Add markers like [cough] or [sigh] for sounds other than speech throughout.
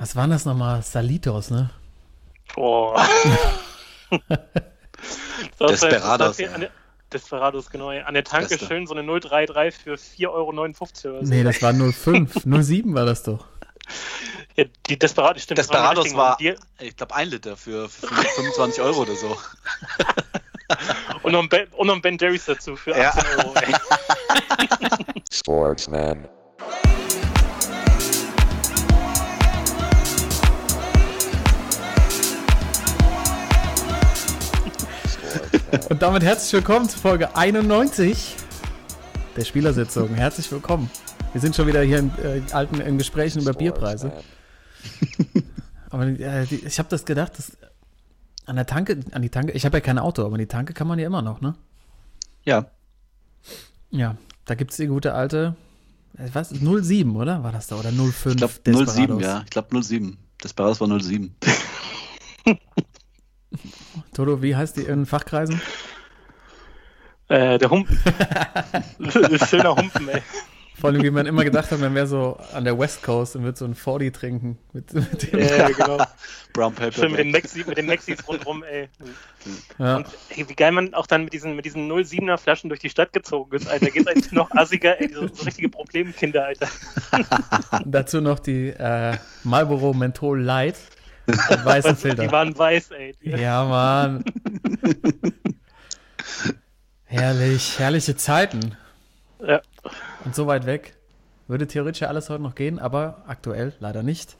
Was waren das nochmal? Salitos, ne? Boah. [laughs] Desperados. Desperados, genau. An der Tanke Beste. schön so eine 033 für 4,59 Euro oder so. Nee, das war 05. 07 [laughs] war das doch. Ja, die Desperados, stimmt. Desperados war, die, ich glaube, ein Liter für 25 Euro oder so. [laughs] und, noch ein ben, und noch ein Ben Jerry's dazu für Ja. 18 Euro. Ey. Sportsman. Und damit herzlich willkommen zu Folge 91 der Spielersitzung. Herzlich willkommen. Wir sind schon wieder hier in, äh, alten in Gesprächen über Bierpreise. [laughs] Aber äh, die, ich habe das gedacht, dass an der Tanke, an die Tanke, ich habe ja kein Auto, aber an die Tanke kann man ja immer noch, ne? Ja. Ja, da gibt es die gute alte, äh, was, 07, oder? War das da? Oder 05? Ich glaube Desperados? 07, ja. Ich glaube 07. Desperados war 07. [laughs] Toto, wie heißt die in Fachkreisen? Äh, der Humpen. [laughs] Schöner Humpen, ey. Vor allem, wie man immer gedacht hat, man wäre so an der West Coast und wird so ein 40 trinken. Mit, mit dem, Ja, genau. Brown Paper. Schön mit den Bag. Maxis, mit den Maxis rundrum, ey. ja. Und ey, wie geil man auch dann mit diesen, mit diesen 07er Flaschen durch die Stadt gezogen ist, Alter. Geht's eigentlich noch assiger, ey, so, so richtige Problemkinder, Alter. [laughs] Dazu noch die äh, Marlboro Menthol Light mit weißen [laughs] Die Filter. waren weiß, ey. Die, Ja, Mann. [laughs] Herrlich, herrliche Zeiten. Ja. Und so weit weg. Würde theoretisch ja alles heute noch gehen, aber aktuell leider nicht.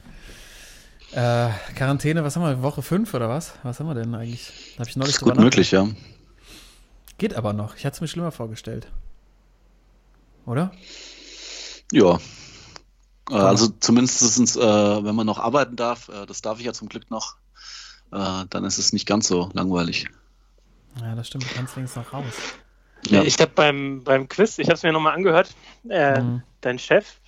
Äh, Quarantäne, was haben wir? Woche 5 oder was? Was haben wir denn eigentlich? Da habe ich neulich Ist drüber gut möglich, ja. Geht aber noch. Ich hatte es mir schlimmer vorgestellt. Oder? Ja. Äh, Also zumindest, äh, wenn man noch arbeiten darf, äh, das darf ich ja zum Glück noch, äh, dann ist es nicht ganz so langweilig. Ja, das stimmt. Du kannst links noch raus. Ja. Ich habe beim, beim Quiz, ich habe es mir nochmal angehört, äh, Mhm. dein Chef,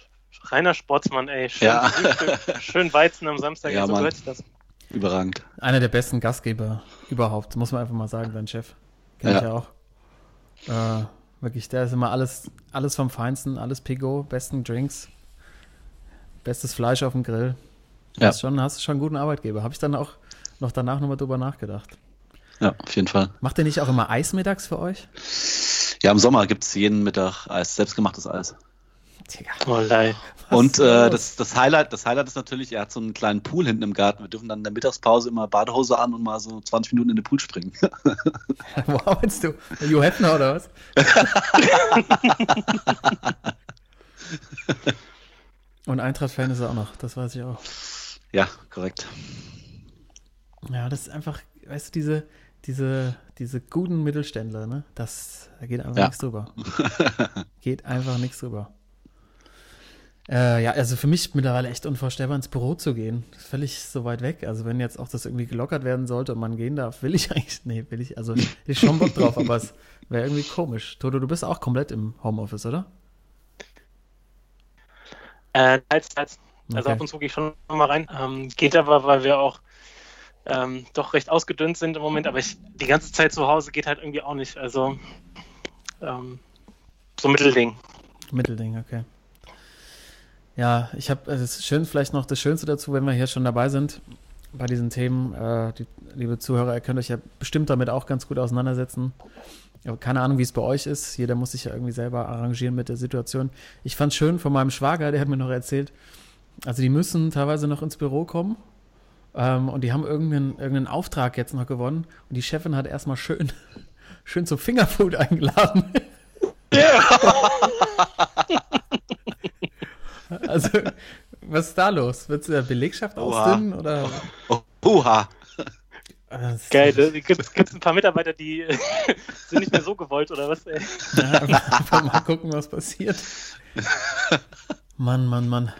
Rainer Sportsmann, ey, schön, Ja. Frühstück, schön Weizen am Samstag, Ja, so Mann. gehört sich das. Überragend. Einer der besten Gastgeber überhaupt, muss man einfach mal sagen, dein Chef. Kenn ich ja auch. Äh, wirklich, der ist immer alles, alles vom Feinsten, alles Pigo, besten Drinks, bestes Fleisch auf dem Grill. Ja. Hast, schon, hast schon einen guten Arbeitgeber. Habe ich dann auch noch danach nochmal drüber nachgedacht. Ja, auf jeden Fall. Macht ihr nicht auch immer Eis mittags für euch? Ja, im Sommer gibt es jeden Mittag Eis, selbstgemachtes Eis. Digga. Oh, Und äh, das, das, Highlight, das Highlight ist natürlich, er hat so einen kleinen Pool hinten im Garten. Wir dürfen dann in der Mittagspause immer Badehose an und mal so 20 Minuten in den Pool springen. [laughs] Wo arbeitest du? Hugh Hefner oder was? [laughs] Und Eintracht-Fan ist er auch noch, das weiß ich auch. ja, korrekt. Ja, das ist einfach, weißt du, diese, diese, diese guten Mittelständler, ne? Das, da geht einfach Ja. nichts drüber. [laughs] geht einfach nichts drüber. Äh, ja, also für mich mittlerweile echt unvorstellbar, ins Büro zu gehen. Das ist völlig so weit weg. Also wenn jetzt auch das irgendwie gelockert werden sollte und man gehen darf, will ich [laughs] eigentlich, nee, will ich, also ich schon Bock drauf, aber es wäre irgendwie komisch. Toto, du bist auch komplett im Homeoffice, oder? Äh, teils, teils. Also Okay. ab und zu gehe ich schon mal rein. Ähm, geht aber, weil wir auch ähm, doch recht ausgedünnt sind im Moment, aber ich, die ganze Zeit zu Hause geht halt irgendwie auch nicht. Also ähm, so Mittelding. Mittelding, okay. Ja, ich habe, also es ist schön, vielleicht noch das Schönste dazu, wenn wir hier schon dabei sind bei diesen Themen. Äh, die, liebe Zuhörer, ihr könnt euch ja bestimmt damit auch ganz gut auseinandersetzen. Keine Ahnung, wie es bei euch ist. Jeder muss sich ja irgendwie selber arrangieren mit der Situation. Ich fand schön von meinem Schwager, der hat mir noch erzählt, also die müssen teilweise noch ins Büro kommen ähm, und die haben irgendeinen, irgendeinen Auftrag jetzt noch gewonnen und die Chefin hat erstmal schön, [laughs] schön zum Fingerfood eingeladen. [laughs] Also, was ist da los? Willst du der Belegschaft Oha. ausdünnen? Oder? Oh, Uha. Geil, ne? Gibt es ein paar Mitarbeiter, die [laughs] sind nicht mehr so gewollt oder was? Ey? Ja, einfach [laughs] mal gucken, was passiert. Mann, Mann, Mann.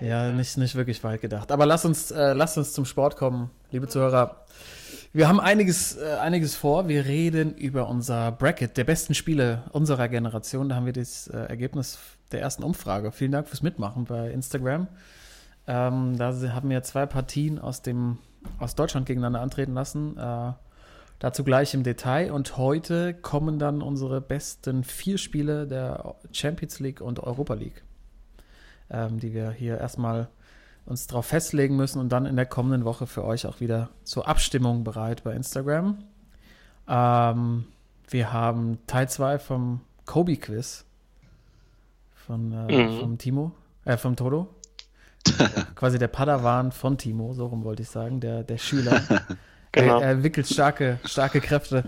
Ja, nicht, nicht wirklich weit gedacht. Aber lass uns, äh, lass uns zum Sport kommen, liebe Zuhörer. Wir haben einiges, äh, einiges vor. Wir reden über unser Bracket der besten Spiele unserer Generation. Da haben wir das äh, Ergebnis der ersten Umfrage. Vielen Dank fürs Mitmachen bei Instagram. Ähm, da haben wir zwei Partien aus, dem, aus Deutschland gegeneinander antreten lassen. Äh, dazu gleich im Detail. Und heute kommen dann unsere besten vier Spiele der Champions League und Europa League, ähm, die wir hier erstmal uns darauf festlegen müssen und dann in der kommenden Woche für euch auch wieder zur Abstimmung bereit bei Instagram. Ähm, wir haben Teil 2 vom Kobe-Quiz von äh, mhm. vom Timo, äh, vom Toto. [laughs] Quasi der Padawan von Timo, so rum wollte ich sagen, der, der Schüler. [laughs] genau. Er, er entwickelt starke, starke Kräfte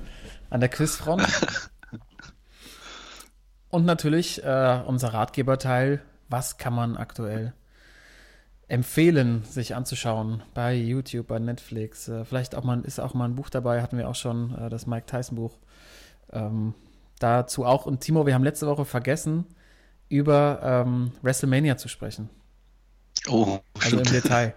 an der Quizfront. [laughs] Und natürlich äh, unser Ratgeberteil, was kann man aktuell empfehlen, sich anzuschauen bei YouTube, bei Netflix. Äh, vielleicht auch mal, ist auch mal ein Buch dabei, hatten wir auch schon, äh, das Mike Tyson Buch. Ähm, dazu auch. Und Timo, wir haben letzte Woche vergessen, über ähm, WrestleMania zu sprechen. Oh, also im Detail.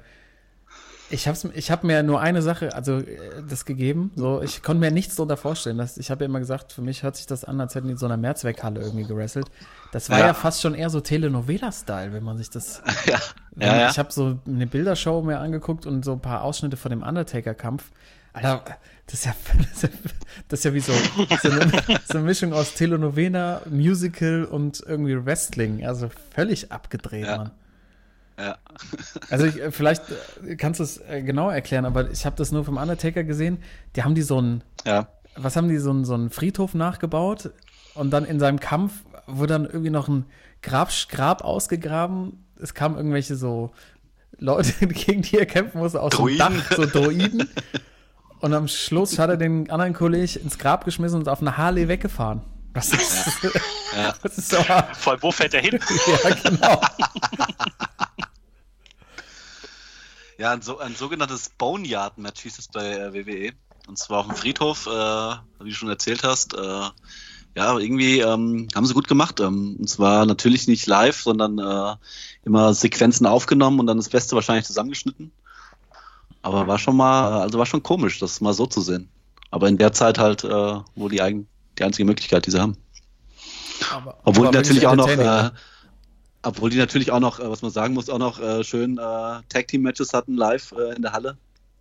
Ich habe ich hab mir nur eine Sache, also äh, das gegeben. So, ich konnte mir nichts darunter vorstellen. Dass, ich habe ja immer gesagt, für mich hört sich das an, als hätten die in so einer Mehrzweckhalle irgendwie gerasselt. Das war ja, ja fast schon eher so Telenovela-Style, wenn man sich das. [laughs] Ja. ja, ja. Ich habe so eine Bildershow mir angeguckt und so ein paar Ausschnitte von dem Undertaker-Kampf. Alter, [laughs] das ist ja, das ist ja wie so, so, eine, so eine Mischung aus Telenovela, Musical und irgendwie Wrestling. Also völlig abgedreht, ja. Mann. Ja. Also ich, äh, vielleicht äh, kannst du es äh, genau erklären, aber ich habe das nur vom Undertaker gesehen. Die haben die so ein, ja. was haben die, so einen, so einen Friedhof nachgebaut und dann in seinem Kampf wurde dann irgendwie noch ein Grab, Grab ausgegraben. Es kamen irgendwelche so Leute, [laughs] gegen die er kämpfen musste, aus Druiden. dem Dach, so Droiden. Und am Schluss hat er den anderen Kollegen ins Grab geschmissen und auf eine Harley weggefahren. [laughs] Das ist, ja. Das ist so. Voll, wo fährt er hin? [laughs] ja, genau. [laughs] Ja, ein, so, ein sogenanntes Boneyard-Match hieß es bei äh, WWE. Und zwar auf dem Friedhof, äh, wie du schon erzählt hast. Äh, ja, irgendwie ähm, haben sie gut gemacht. Ähm, und zwar natürlich nicht live, sondern äh, immer Sequenzen aufgenommen und dann das Beste wahrscheinlich zusammengeschnitten. Aber war schon mal, also war schon komisch, das mal so zu sehen. Aber in der Zeit halt äh, wohl die, eigen, die einzige Möglichkeit, die sie haben. Aber, Obwohl aber natürlich auch noch äh, obwohl die natürlich auch noch, äh, was man sagen muss, auch noch äh, schön äh, Tag Team Matches hatten live äh, in der Halle.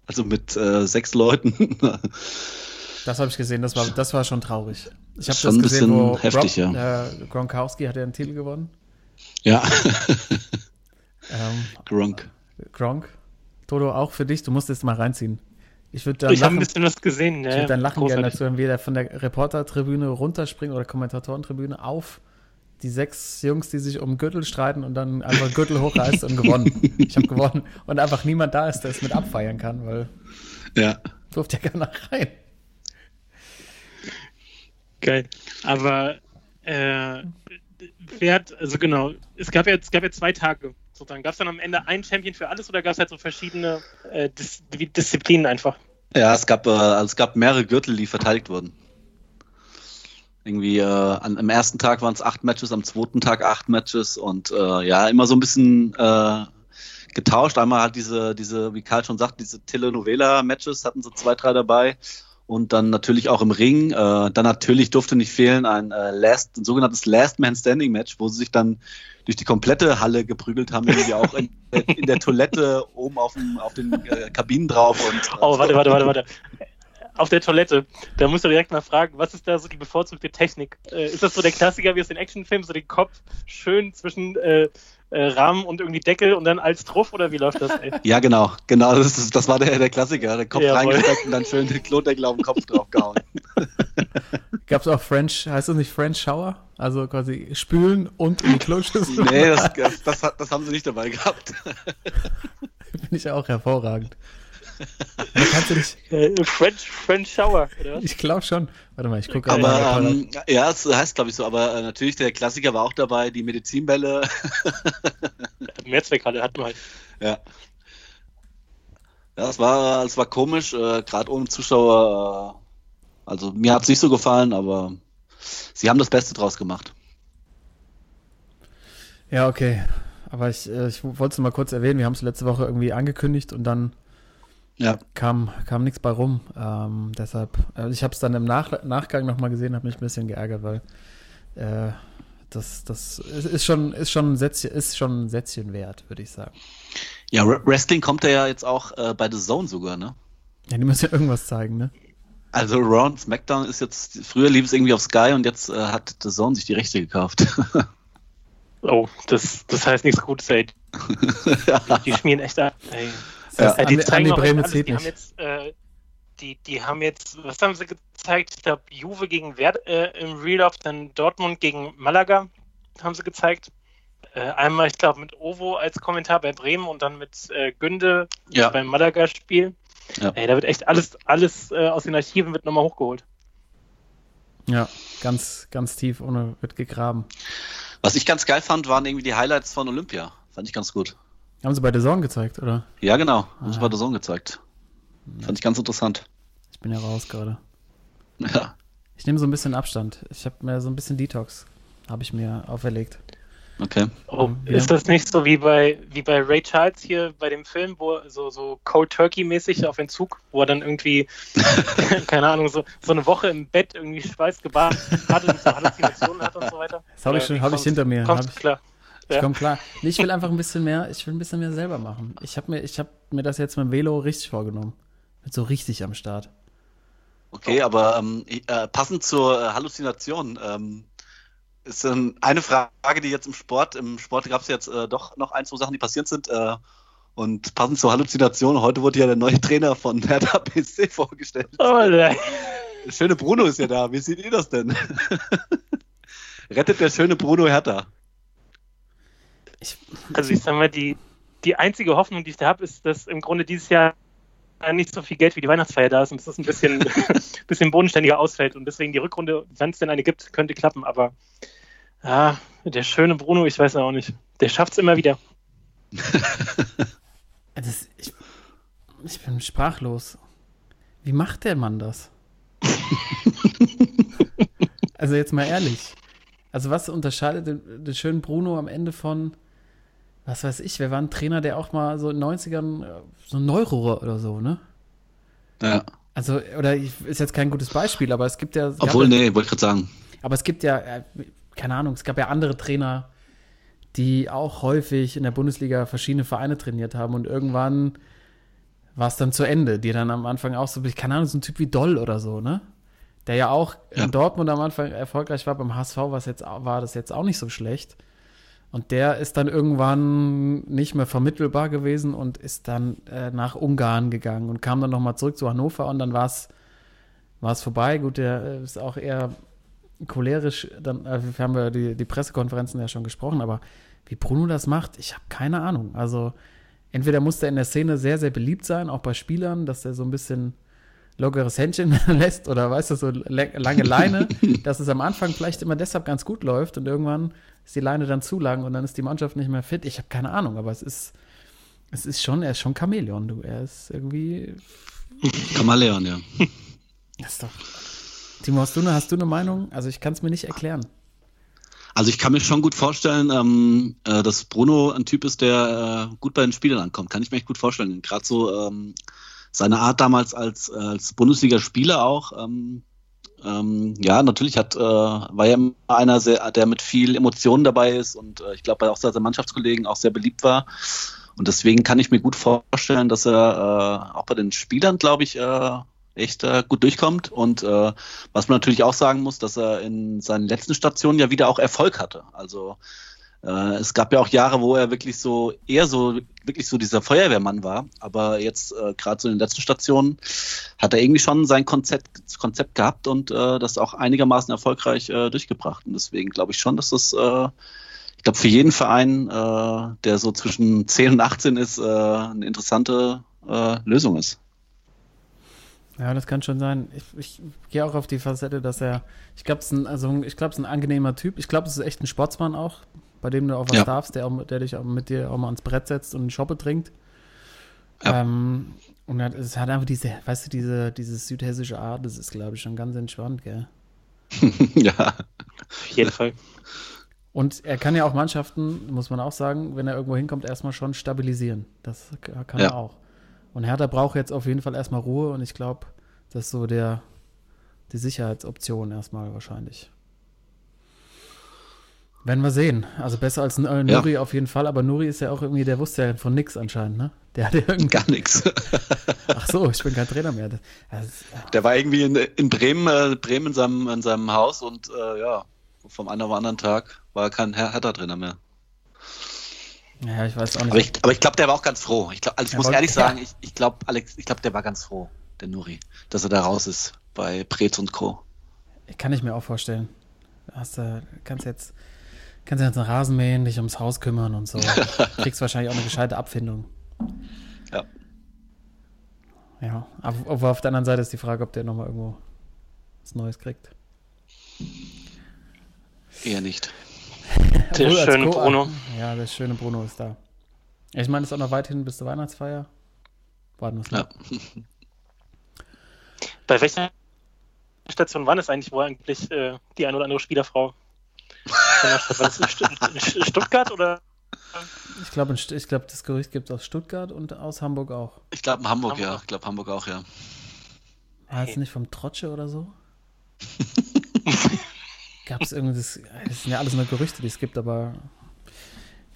Also mit äh, sechs Leuten. [laughs] das habe ich gesehen, das war, das war schon traurig. Ich habe das gesehen, wo heftig, Rob, ja. Gronkowski hat ja einen Titel gewonnen. Ja. ähm, [laughs] Gronk. Gronk. Toto, auch für dich, du musst es mal reinziehen. Ich würde dann ich habe ein bisschen was gesehen. Ich würde dann lachen gerne dazu, wenn wir da von der Reportertribüne runterspringen oder Kommentatorentribüne auf die sechs Jungs, die sich um Gürtel streiten und dann einfach Gürtel hochreißt und gewonnen. Ich habe gewonnen. Und einfach niemand da ist, der es mit abfeiern kann, weil ja. durfte ja gar nicht rein. Geil. Aber äh, hat, also genau, es gab ja, es gab ja zwei Tage sozusagen. Gab es dann am Ende ein Champion für alles oder gab es halt so verschiedene äh, Dis Disziplinen einfach? Ja, es gab, äh, also es gab mehrere Gürtel, die verteidigt wurden. Irgendwie äh, an, am ersten Tag waren es acht Matches, am zweiten Tag acht Matches und äh, ja, immer so ein bisschen äh, getauscht. Einmal halt diese, diese, wie Karl schon sagt, diese Telenovela-Matches hatten so zwei, drei dabei. Und dann natürlich auch im Ring. Äh, dann natürlich durfte nicht fehlen ein, äh, Last, ein sogenanntes Last Man Standing Match, wo sie sich dann durch die komplette Halle geprügelt haben, irgendwie auch in, in der Toilette oben auf, dem, auf den äh, Kabinen drauf. Und, äh, oh, warte, warte, warte, warte auf der Toilette. Da musst du direkt mal fragen, was ist da so die bevorzugte Technik? Äh, ist das so der Klassiker wie aus den Actionfilmen, so den Kopf schön zwischen äh, Rahmen und irgendwie Deckel und dann als Truff oder wie läuft das? Ey? [laughs] Ja, genau, genau, das, ist, das war der, der Klassiker. Der Kopf ja, reingesteckt und dann schön den Klodeckel auf den Kopf draufgehauen. [laughs] Gab es auch French, heißt das nicht French Shower? Also quasi spülen und in die Kloschüssel? [laughs] Nee, das, das, das, das haben sie nicht dabei gehabt. Finde ich auch hervorragend kannst du dich. [laughs] Äh, French, French Shower, oder? Ich glaube schon. Warte mal, ich gucke Aber ähm, ja, es das heißt, glaube ich, so, aber äh, natürlich der Klassiker war auch dabei, die Medizinbälle. [laughs] Mehrzweckhalle hatten wir halt. Ja. Ja, es war, es war komisch, äh, gerade ohne Zuschauer. Äh, also mir hat es nicht so gefallen, aber sie haben das Beste draus gemacht. Ja, okay. Aber ich, ich wollte es mal kurz erwähnen, wir haben es letzte Woche irgendwie angekündigt und dann ja. Kam, kam nichts bei rum. Ähm, deshalb, also ich habe es dann im Nach Nachgang nochmal gesehen, habe mich ein bisschen geärgert, weil äh, das, das ist schon, ist schon ein Sätzchen, ist schon ein Sätzchen wert, würde ich sagen. Ja, Wrestling kommt ja jetzt auch äh, bei The Zone sogar, ne? Ja, die müssen ja irgendwas zeigen, ne? Also Raw SmackDown ist jetzt, früher lief es irgendwie auf Sky und jetzt äh, hat The Zone sich die Rechte gekauft. Oh, das, das heißt nichts Gutes, ey. [laughs] ja. Die schmieren echt ab. Ey. Ja. Die zeigen auch Brehme alles. zieht Die haben nicht. jetzt, äh, die, die haben jetzt, was haben sie gezeigt? Ich glaube, Juve gegen Wert äh, im Real Life, dann Dortmund gegen Malaga haben sie gezeigt. Äh, einmal, ich glaube, mit Ovo als Kommentar bei Bremen und dann mit äh, Günde Ja. beim Malaga-Spiel. Ja. Ey, da wird echt alles, alles äh, aus den Archiven wird nochmal hochgeholt. Ja, ganz, ganz tief ohne wird gegraben. Was ich ganz geil fand, waren irgendwie die Highlights von Olympia. Fand ich ganz gut. Haben sie bei der Sorgen gezeigt, oder? Ja, genau. Haben sie Ah. bei der Zone gezeigt. Fand ich ganz interessant. Ich bin ja raus gerade. Ja. Ich nehme so ein bisschen Abstand. Ich habe mir so ein bisschen Detox, habe ich mir auferlegt. Okay. Oh, Ja. Ist das nicht so wie bei, wie bei Ray Charles hier bei dem Film, wo er so, so Cold Turkey-mäßig auf Entzug, wo er dann irgendwie, [laughs] [laughs] keine Ahnung, so, so eine Woche im Bett irgendwie schweißgebadet hat und so Halluzinationen hat und so weiter? Das habe ich schon, habe ich hinter mir. Kommst Hab du ich, klar? [laughs] ich komme klar. Nee, ich will einfach ein bisschen mehr, ich will ein bisschen mehr selber machen. Ich habe mir, ich habe mir das jetzt mit dem Velo richtig vorgenommen. Bin so richtig am Start. Okay, aber ähm, äh, passend zur äh, Halluzination ähm, ist ähm, eine Frage, die jetzt im Sport, im Sport gab es jetzt äh, doch noch ein, zwei Sachen, die passiert sind. Äh, und passend zur Halluzination, heute wurde ja der neue Trainer von Hertha [laughs] BSC vorgestellt. Oh, nein. Der schöne Bruno ist ja da. Wie seht ihr das denn? [laughs] Rettet der schöne Bruno Hertha? Ich, Also ich sag mal, die, die einzige Hoffnung, die ich da habe, ist, dass im Grunde dieses Jahr nicht so viel Geld wie die Weihnachtsfeier da ist und dass es ein bisschen, [laughs] bisschen bodenständiger ausfällt und deswegen die Rückrunde, wenn es denn eine gibt, könnte klappen, aber ah, der schöne Bruno, ich weiß auch nicht, der schafft es immer wieder. [laughs] das, ich, ich bin sprachlos. Wie macht der Mann das? [laughs] also jetzt mal ehrlich. Also was unterscheidet den, den schönen Bruno am Ende von, was weiß ich, wer war ein Trainer, der auch mal so in den 90ern äh, so ein Neurohrer oder so, ne? Ja. Also, oder ich, ist jetzt kein gutes Beispiel, aber es gibt ja. es Obwohl, nee, wollte ich gerade sagen. Aber es gibt ja, äh, keine Ahnung, es gab ja andere Trainer, die auch häufig in der Bundesliga verschiedene Vereine trainiert haben und irgendwann war es dann zu Ende, die dann am Anfang auch so, keine Ahnung, so ein Typ wie Doll oder so, ne? Der ja auch Ja. in Dortmund am Anfang erfolgreich war, beim HSV was jetzt, war das jetzt auch nicht so schlecht. Und der ist dann irgendwann nicht mehr vermittelbar gewesen und ist dann äh, nach Ungarn gegangen und kam dann nochmal zurück zu Hannover und dann war es war es vorbei. Gut, der äh, ist auch eher cholerisch, dann äh, wir haben ja die, die Pressekonferenzen ja schon gesprochen, aber wie Bruno das macht, ich habe keine Ahnung. Also entweder muss der in der Szene sehr, sehr beliebt sein, auch bei Spielern, dass er so ein bisschen lockeres Händchen [laughs] lässt oder weißt du, so lange Leine, [laughs] dass es am Anfang vielleicht immer deshalb ganz gut läuft und irgendwann ist die Leine dann zu lang und dann ist die Mannschaft nicht mehr fit. Ich habe keine Ahnung, aber es ist, es ist schon, er ist schon Chamäleon, du. Er ist irgendwie, Kamaleon, ja. [laughs] ist doch. Timo, hast du eine, hast du eine Meinung? Also ich kann es mir nicht erklären. Also ich kann mir schon gut vorstellen, ähm, äh, dass Bruno ein Typ ist, der äh, gut bei den Spielern ankommt. Kann ich mir echt gut vorstellen. Gerade so ähm, seine Art damals als, äh, als Bundesligaspieler auch. Ähm, ähm, ja, natürlich hat, äh, war ja immer einer, sehr, der mit viel Emotionen dabei ist und äh, ich glaube auch seine Mannschaftskollegen auch sehr beliebt war. Und deswegen kann ich mir gut vorstellen, dass er äh, auch bei den Spielern, glaube ich, äh, echt äh, gut durchkommt. Und äh, was man natürlich auch sagen muss, dass er in seinen letzten Stationen ja wieder auch Erfolg hatte. Also äh, es gab ja auch Jahre, wo er wirklich so eher so wirklich so dieser Feuerwehrmann war. Aber jetzt äh, gerade so in den letzten Stationen hat er irgendwie schon sein Konzept, Konzept gehabt und äh, das auch einigermaßen erfolgreich äh, durchgebracht. Und deswegen glaube ich schon, dass das äh, ich glaube, für jeden Verein, äh, der so zwischen 10 und 18 ist, eine interessante Lösung ist. Ja, das kann schon sein. Ich, ich gehe auch auf die Facette, dass er, ich glaube, es ist ein, also ich glaube, es ist ein angenehmer Typ. Ich glaube, es ist echt ein Sportsmann auch, bei dem du auch was Ja. darfst, der, auch, der dich auch mit dir auch mal ans Brett setzt und einen Schoppe trinkt. Ja. Ähm, und er hat, es hat einfach diese, weißt du, diese, diese südhessische Art, das ist, glaube ich, schon ganz entspannt, gell? [laughs] ja. Auf jeden Fall. Und er kann ja auch Mannschaften, muss man auch sagen, wenn er irgendwo hinkommt, erstmal schon stabilisieren. Das kann Ja. er auch. Und Hertha braucht jetzt auf jeden Fall erstmal Ruhe und ich glaube, das ist so der, die Sicherheitsoption erstmal wahrscheinlich. Werden wir sehen. Also besser als äh, Nuri auf jeden Fall, aber Nuri ist ja auch irgendwie, der wusste ja von nix anscheinend, ne? Der hatte [laughs] irgendwie. Gar nichts. [laughs] Ach so, ich bin kein Trainer mehr. Das, das, Der war irgendwie in, in Bremen, äh, Bremen in seinem, in seinem Haus und äh, ja, vom einen auf den anderen Tag war er kein Her Hertha-Trainer mehr. Ja, ich weiß auch nicht. Aber ich, aber ich glaube, der war auch ganz froh. Ich, glaub, also ich Ja, muss ehrlich sagen, ich, ich glaube, Alex, ich glaube, der war ganz froh, der Nuri, dass er da raus ist bei Preetz und Co. Kann ich mir auch vorstellen. Hast du, kannst jetzt, kannst jetzt einen Rasen mähen, dich ums Haus kümmern und so. [laughs] Kriegst wahrscheinlich auch eine gescheite Abfindung. Ja. Ja, aber, auf der anderen Seite ist die Frage, ob der nochmal irgendwo was Neues kriegt. Eher nicht. [laughs] Der schöne Bruno. Ja, der schöne Bruno ist da. Ich meine, es ist auch noch weit hin bis zur Weihnachtsfeier. Warten wir es Ja. [laughs] Bei welcher Station war das eigentlich, wo eigentlich äh, die eine oder andere Spielerfrau war? Das in Stu- in Stuttgart oder? Ich glaube, ich glaub, das Gerücht gibt es aus Stuttgart und aus Hamburg auch. Ich glaube in Hamburg, ja. Hamburg. Ich glaube Hamburg auch, ja. War es nicht vom Trotsche oder so? [laughs] Gab es irgendwie das, das sind ja alles nur Gerüchte, die es gibt, aber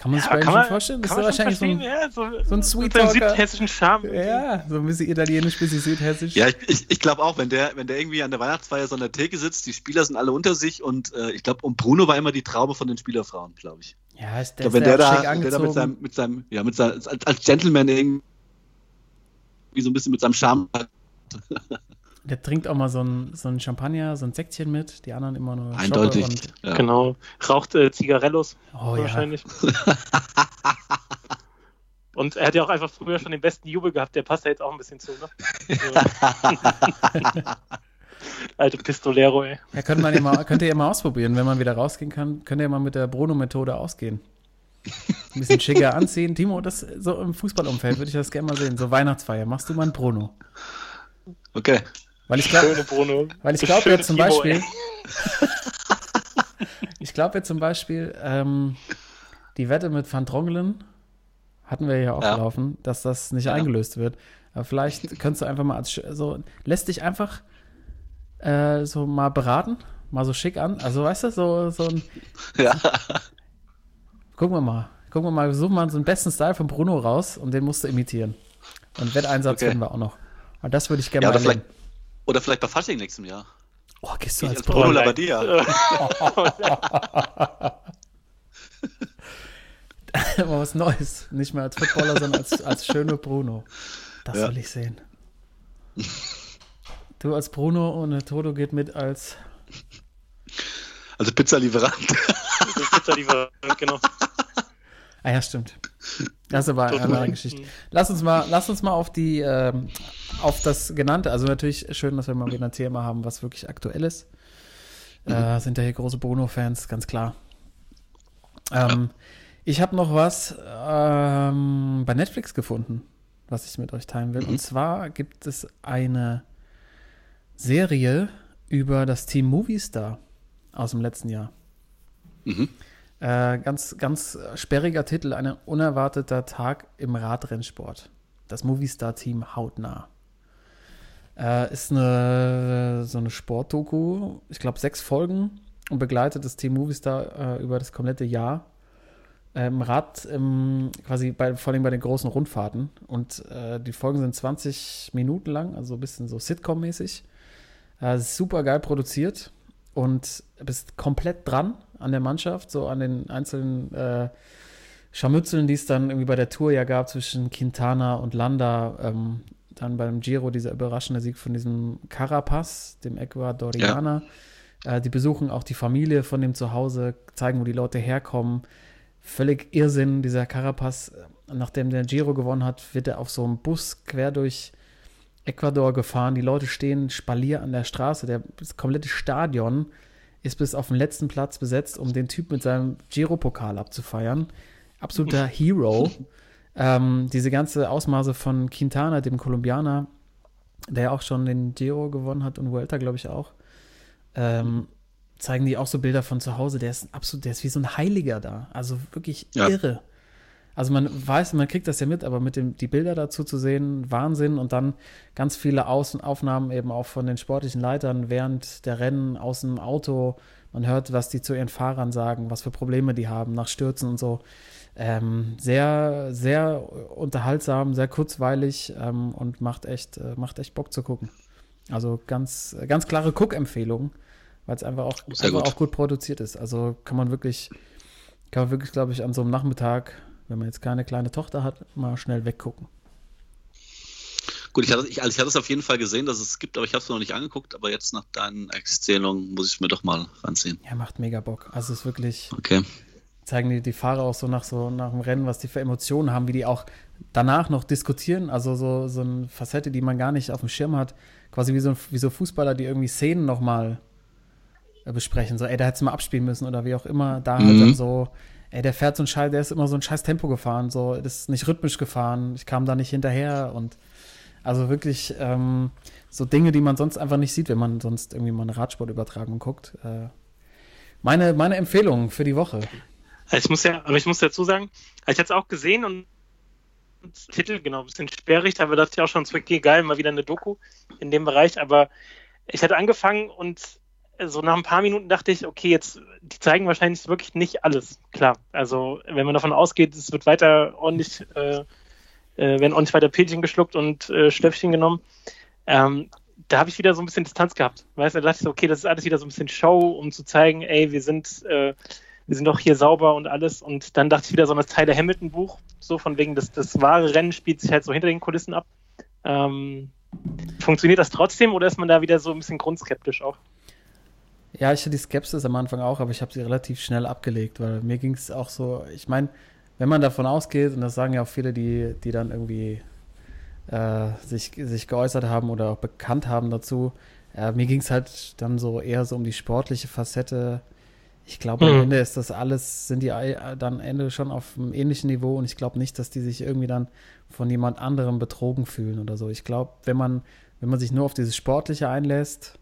kann man sich bei ihm schon vorstellen? Das ist wahrscheinlich so ein, ja, so, so ein mit Sweet seinem Talker. südhessischen Charme. ja, so ein bisschen italienisch, bisschen südhessisch. Ja, ich, ich, ich glaube auch, wenn der, wenn der irgendwie an der Weihnachtsfeier so an der Theke sitzt, die Spieler sind alle unter sich und äh, ich glaube, und Bruno war immer die Traube von den Spielerfrauen, glaube ich. ja ist Ich der, glaube, wenn der, da, wenn der da mit seinem, mit seinem, ja, mit seinem, als, als Gentleman irgendwie so ein bisschen mit seinem Charme. Der trinkt auch mal so ein, so ein Champagner, so ein Säckchen mit, die anderen immer nur Eindeutig. Und, Ja. Genau. Raucht äh, Zigarellos oh ja, wahrscheinlich. Und er hat ja auch einfach früher schon den besten Jubel gehabt, der passt ja jetzt auch ein bisschen zu, ne? [laughs] So. [laughs] Alte Pistolero, ey. ja könnte man ja mal, könnt ihr ja mal ausprobieren, wenn man wieder rausgehen kann, könnt ihr ja mal mit der Bruno-Methode ausgehen. Ein bisschen schicker anziehen. Timo, das so im Fußballumfeld würde ich das gerne mal sehen. So Weihnachtsfeier, machst du mal ein Bruno. Okay. Weil ich glaube, Schöne Bruno. Weil ich glaube ja zum Timo, Beispiel, [laughs] ich glaube ja zum Beispiel, ähm, die Wette mit Van Drongelen hatten wir ja auch Ja. laufen, dass das nicht Ja. eingelöst wird. Aber vielleicht könntest du einfach mal als, so, lässt dich einfach äh, so mal beraten, mal so schick an. Also weißt du, so, so ein, Ja. gucken wir mal, gucken wir mal, wir suchen mal so einen besten Style von Bruno raus und den musst du imitieren. Und Wetteinsatz Okay. finden wir auch noch. Und das würde ich gerne ja mal oder, vielleicht, bei Fasching nächstem Jahr. Oh, gehst du Ich als als Bruno? Labbadia. Mal was Neues. Nicht mehr als Footballer, sondern als, als schöne Bruno. Das Ja. will ich sehen. Du als Bruno und Toto geht mit als. Also Pizzalieferant. Pizzalieferant, genau. Ah ja, stimmt. Das ist aber eine andere Geschichte. Lass uns mal, lass uns mal auf die, ähm, auf das genannte. Also natürlich schön, dass wir mal wieder ein Thema haben, was wirklich aktuell ist. Äh, sind ja hier große Bruno-Fans, ganz klar. Ähm, Ich habe noch was ähm, bei Netflix gefunden, was ich mit euch teilen will. Und zwar gibt es eine Serie über das Team Movistar aus dem letzten Jahr. Mhm. Äh, ganz, ganz sperriger Titel, ein unerwarteter Tag im Radrennsport. Das Movistar-Team hautnah. Äh, ist eine, so eine Sportdoku, ich glaube sechs Folgen und begleitet das Team Movistar äh, über das komplette Jahr. Ähm, Rad, ähm, quasi bei, vor allem bei den großen Rundfahrten. Und äh, die Folgen sind 20 Minuten lang, also ein bisschen so Sitcom-mäßig. Äh, super geil produziert und bist komplett dran an der Mannschaft, so an den einzelnen äh, Scharmützeln, die es dann irgendwie bei der Tour ja gab zwischen Quintana und Landa. Ähm, dann beim Giro dieser überraschende Sieg von diesem Carapaz, dem Ecuadorianer. Äh, die besuchen auch die Familie von dem Zuhause, zeigen, wo die Leute herkommen. Völlig Irrsinn, dieser Carapaz. Nachdem der Giro gewonnen hat, wird er auf so einem Bus quer durch Ecuador gefahren. Die Leute stehen Spalier an der Straße. Der, das komplette Stadion ist bis auf den letzten Platz besetzt, um den Typ mit seinem Giro-Pokal abzufeiern. Absoluter Hero. [laughs] Ähm, diese ganze Ausmaße von Quintana, dem Kolumbianer, der ja auch schon den Giro gewonnen hat und Vuelta, glaube ich, auch, ähm, zeigen die auch so Bilder von zu Hause. Der ist absolut, der ist wie so ein Heiliger da. Also wirklich Ja. irre. Also man weiß, man kriegt das ja mit, aber mit dem, die Bilder dazu zu sehen, Wahnsinn und dann ganz viele Aus Aufnahmen eben auch von den sportlichen Leitern während der Rennen aus dem Auto. Man hört, was die zu ihren Fahrern sagen, was für Probleme die haben nach Stürzen und so. Ähm, sehr, sehr unterhaltsam, sehr kurzweilig ähm, und macht echt, äh, macht echt Bock zu gucken. Also ganz, ganz klare Guck-Empfehlung, weil es einfach auch, einfach gut. auch gut produziert ist. Also kann man wirklich Kann man wirklich, glaube ich, an so einem Nachmittag, wenn man jetzt keine kleine Tochter hat, mal schnell weggucken. Gut, ich hatte, ich, also ich hatte es auf jeden Fall gesehen, dass es gibt, aber ich habe es noch nicht angeguckt. Aber jetzt nach deinen Erzählungen muss ich es mir doch mal ranziehen. Ja, macht mega Bock. Also es ist wirklich. Okay. Zeigen die, die Fahrer auch so nach so nach dem Rennen, was die für Emotionen haben, wie die auch danach noch diskutieren. Also so, so eine Facette, die man gar nicht auf dem Schirm hat. Quasi wie so, wie so Fußballer, die irgendwie Szenen nochmal äh, besprechen. So, ey, da hättest du mal abspielen müssen oder wie auch immer. Da mhm. halt dann so, ey, der fährt so ein Scheiß, der ist immer so ein scheiß Tempo gefahren. So, das ist nicht rhythmisch gefahren. Ich kam da nicht hinterher und also wirklich ähm, so Dinge, die man sonst einfach nicht sieht, wenn man sonst irgendwie mal eine Radsportübertragung guckt. Äh, meine, meine Empfehlung für die Woche. Ich muss ja, aber ich muss dazu sagen, ich hatte es auch gesehen und Titel, genau, ein bisschen sperrig, aber dachte ich auch schon, es geil, mal wieder eine Doku in dem Bereich, aber ich hatte angefangen und so nach ein paar Minuten dachte ich, okay, jetzt, die zeigen wahrscheinlich wirklich nicht alles, klar. Also, wenn man davon ausgeht, es wird weiter ordentlich äh, äh, werden nicht weiter Pilchen geschluckt und äh, Stöpfchen genommen. Ähm, da habe ich wieder so ein bisschen Distanz gehabt. Weißt du, da dachte ich so, okay, das ist alles wieder so ein bisschen Show, um zu zeigen, ey, wir sind, äh, wir sind doch hier sauber und alles. Und dann dachte ich wieder so an das Tyler Hamilton-Buch, so von wegen, das, das wahre Rennen spielt sich halt so hinter den Kulissen ab. Ähm, funktioniert das trotzdem oder ist man da wieder so ein bisschen grundskeptisch auch? Ja, ich hatte die Skepsis am Anfang auch, aber ich habe sie relativ schnell abgelegt, weil mir ging es auch so, ich meine, wenn man davon ausgeht, und das sagen ja auch viele, die, die dann irgendwie äh, sich, sich geäußert haben oder auch bekannt haben dazu, äh, mir ging es halt dann so eher so um die sportliche Facette. Ich glaube, mhm. am Ende ist das alles, sind die dann am Ende schon auf einem ähnlichen Niveau und ich glaube nicht, dass die sich irgendwie dann von jemand anderem betrogen fühlen oder so. Ich glaube, wenn man, wenn man sich nur auf dieses Sportliche einlässt,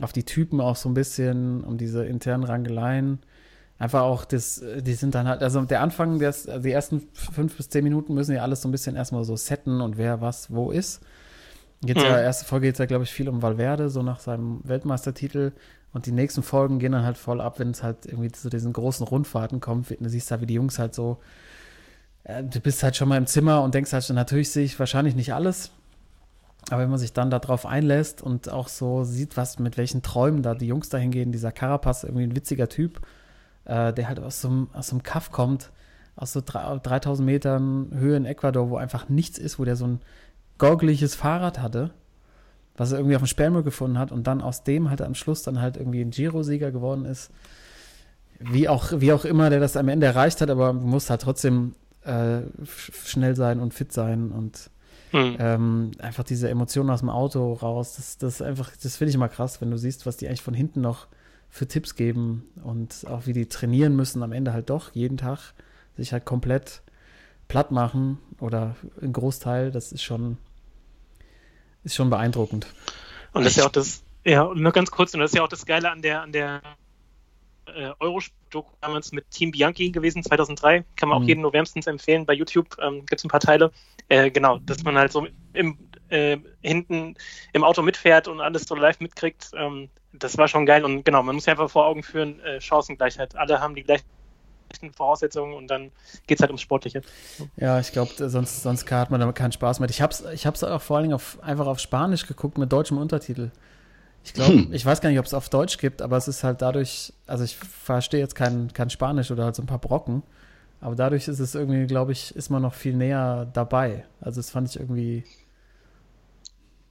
auf die Typen auch so ein bisschen, um diese internen Rangeleien, einfach auch das, die sind dann halt, also der Anfang, des, also die ersten fünf bis zehn Minuten müssen ja alles so ein bisschen erstmal so setten und wer was wo ist. Jetzt mhm. ja, erste Folge geht es ja, glaube ich, viel um Valverde, so nach seinem Weltmeistertitel. Und die nächsten Folgen gehen dann halt voll ab, wenn es halt irgendwie zu diesen großen Rundfahrten kommt. Du siehst da, wie die Jungs halt so, äh, du bist halt schon mal im Zimmer und denkst halt schon, natürlich sehe ich wahrscheinlich nicht alles. Aber wenn man sich dann darauf einlässt und auch so sieht, was mit welchen Träumen da die Jungs dahin gehen, dieser Carapaz, irgendwie ein witziger Typ, äh, der halt aus so, einem, aus so einem Kaff kommt, aus so 3000 Metern Höhe in Ecuador, wo einfach nichts ist, wo der so ein gorgliches Fahrrad hatte, was er irgendwie auf dem Sperrmüll gefunden hat und dann aus dem halt am Schluss dann halt irgendwie ein Giro-Sieger geworden ist. Wie auch, wie auch immer der das am Ende erreicht hat, aber muss halt trotzdem äh, schnell sein und fit sein und hm. ähm, einfach diese Emotionen aus dem Auto raus. Das, das einfach, das finde ich immer krass, wenn du siehst, was die eigentlich von hinten noch für Tipps geben und auch wie die trainieren müssen, am Ende halt doch jeden Tag sich halt komplett platt machen oder ein Großteil, das ist schon, ist schon beeindruckend. Und das ist ja auch das, ja, und nur ganz kurz, und das ist ja auch das Geile an der, an der äh, Eurosport-Doku damals mit Team Bianchi gewesen, 2003. Kann man auch mhm. jedem nur wärmstens empfehlen. Bei YouTube ähm, gibt es ein paar Teile. Äh, genau, dass man halt so im, äh, hinten im Auto mitfährt und alles so live mitkriegt. Ähm, das war schon geil. Und genau, man muss sich einfach vor Augen führen, äh, Chancengleichheit. Alle haben die gleichen Voraussetzungen und dann geht es halt ums Sportliche. Ja, ich glaube, sonst, sonst hat man da keinen Spaß mehr. Ich habe es ich hab's auch vor allen Dingen auf, einfach auf Spanisch geguckt mit deutschem Untertitel. Ich glaube, hm. ich weiß gar nicht, ob es auf Deutsch gibt, aber es ist halt dadurch, also ich verstehe jetzt kein, kein Spanisch oder halt so ein paar Brocken, aber dadurch ist es irgendwie, glaube ich, ist man noch viel näher dabei. Also das fand ich irgendwie,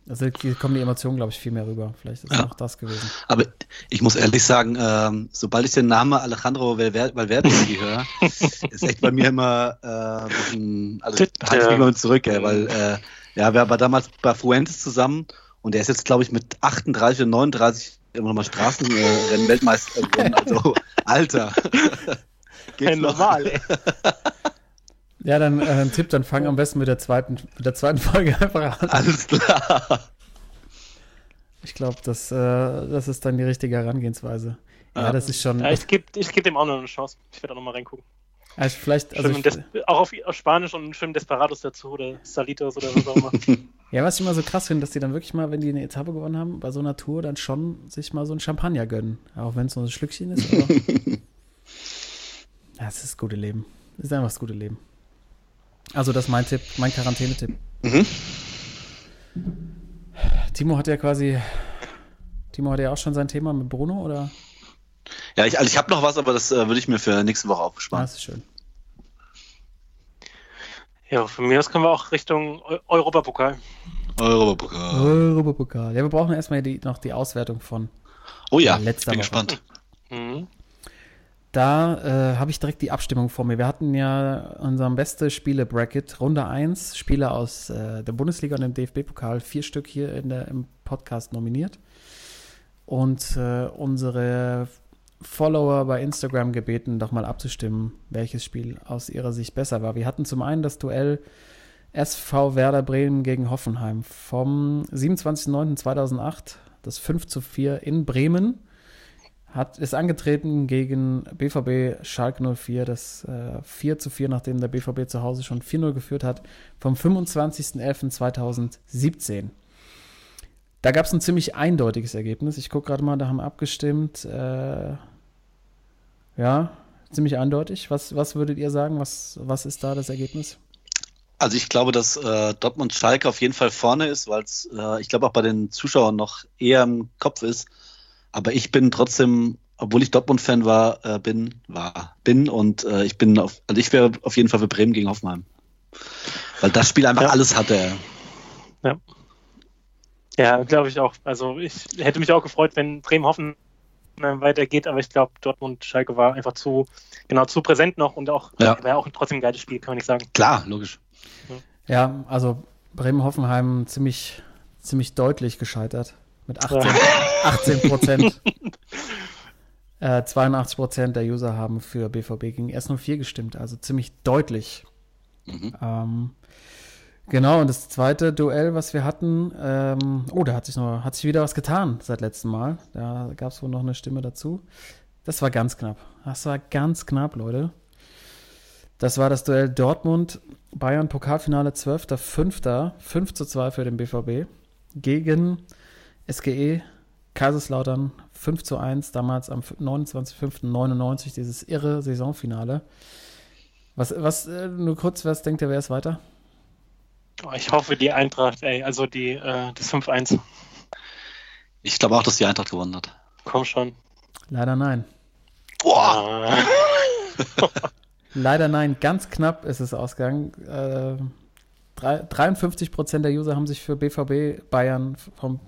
also hier kommen die Emotionen, glaube ich, viel mehr rüber. Vielleicht ist es ja. auch das gewesen. Aber ich muss ehrlich sagen, ähm, sobald ich den Namen Alejandro Valverde höre, [laughs] ist echt bei mir immer äh, ein bisschen, also halte ich mich mal zurück, ey, weil äh, ja, wir waren damals bei Fuentes zusammen und er ist jetzt, glaube ich, mit 38 und 39 immer nochmal Straßenrennen-Weltmeister geworden. Also, [laughs] Alter. [laughs] Geht normal. [laughs] Ja, dann äh, ein Tipp, dann fang am besten mit der zweiten, mit der zweiten Folge einfach an. Alles klar. Ich glaube, das, äh, das ist dann die richtige Herangehensweise. Ja, ja. das ist schon. Ja, ich gebe ich geb dem auch noch eine Chance. Ich werde auch nochmal reingucken. Also vielleicht, also ich, auch auf, auf, Spanisch und schön Desperados dazu oder Salitos oder was auch immer. Ja, was ich immer so krass finde, dass die dann wirklich mal, wenn die eine Etappe gewonnen haben, bei so einer Tour dann schon sich mal so ein Champagner gönnen. Auch wenn es nur ein Schlückchen ist. Aber [laughs] ja, es ist das gute Leben. Es ist einfach das gute Leben. Also das ist mein Tipp, mein Quarantänetipp. Mhm. Timo hat ja quasi, Timo hat ja auch schon sein Thema mit Bruno, oder? Ja, ich, also ich habe noch was, aber das äh, würde ich mir für nächste Woche aufsparen. Das ist schön. Ja, von mir aus können wir auch Richtung Eu Europapokal. Europapokal. Europapokal. Ja, wir brauchen erstmal die, noch die Auswertung von. Oh ja, letzter bin Woche. gespannt. Mhm. Da äh, habe ich direkt die Abstimmung vor mir. Wir hatten ja unseren beste Spiele-Bracket, Runde 1, Spiele aus äh, der Bundesliga und dem DFB-Pokal, vier Stück hier in der, im Podcast nominiert. Und äh, unsere Follower bei Instagram gebeten, doch mal abzustimmen, welches Spiel aus ihrer Sicht besser war. Wir hatten zum einen das Duell SV Werder Bremen gegen Hoffenheim vom 27.09.2008, das 5 zu 4 in Bremen hat, ist angetreten gegen BVB Schalke 04, das äh, 4 zu 4, nachdem der BVB zu Hause schon 4-0 geführt hat, vom 25.11.2017. Da gab es ein ziemlich eindeutiges Ergebnis. Ich gucke gerade mal, da haben abgestimmt. Äh, ja, ziemlich eindeutig. Was, was würdet ihr sagen? Was, was ist da das Ergebnis? Also ich glaube, dass äh, Dortmund Schalke auf jeden Fall vorne ist, weil es, äh, ich glaube, auch bei den Zuschauern noch eher im Kopf ist. Aber ich bin trotzdem, obwohl ich Dortmund-Fan war, äh, bin, war, bin und äh, ich bin auf, also ich wäre auf jeden Fall für Bremen gegen Hoffenheim. Weil das Spiel einfach Ja. alles hatte. Ja, glaube ich auch. Also ich hätte mich auch gefreut, wenn Bremen Hoffen weitergeht, aber ich glaube, Dortmund Schalke war einfach zu genau zu präsent noch und auch Ja. war auch trotzdem ein geiles Spiel, kann man nicht sagen. Klar, logisch. Ja, also Bremen-Hoffenheim ziemlich, ziemlich deutlich gescheitert. Mit 18, 18 Prozent. [laughs] äh, 82 Prozent der User haben für BVB gegen S04 gestimmt, also ziemlich deutlich. Mhm. Ähm, genau, und das zweite Duell, was wir hatten, ähm, oh, da hat sich, noch, hat sich wieder was getan seit letztem Mal. Da gab es wohl noch eine Stimme dazu. Das war ganz knapp. Das war ganz knapp, Leute. Das war das Duell Dortmund, Bayern, Pokalfinale 12.05. 5 zu 2 für den BVB gegen SGE Kaiserslautern 5 zu 1, damals am 29.05.99, dieses irre Saisonfinale. Was, was, äh, nur kurz, was denkt ihr, wer ist weiter? Oh, ich hoffe, die Eintracht, ey, also die, äh, das 5-1. Ich glaube auch, dass die Eintracht gewonnen hat. Komm schon. Leider nein. Boah! Ah. [laughs] Leider nein, ganz knapp ist es ausgegangen. Äh, drei- 53 Prozent der User haben sich für BVB Bayern vom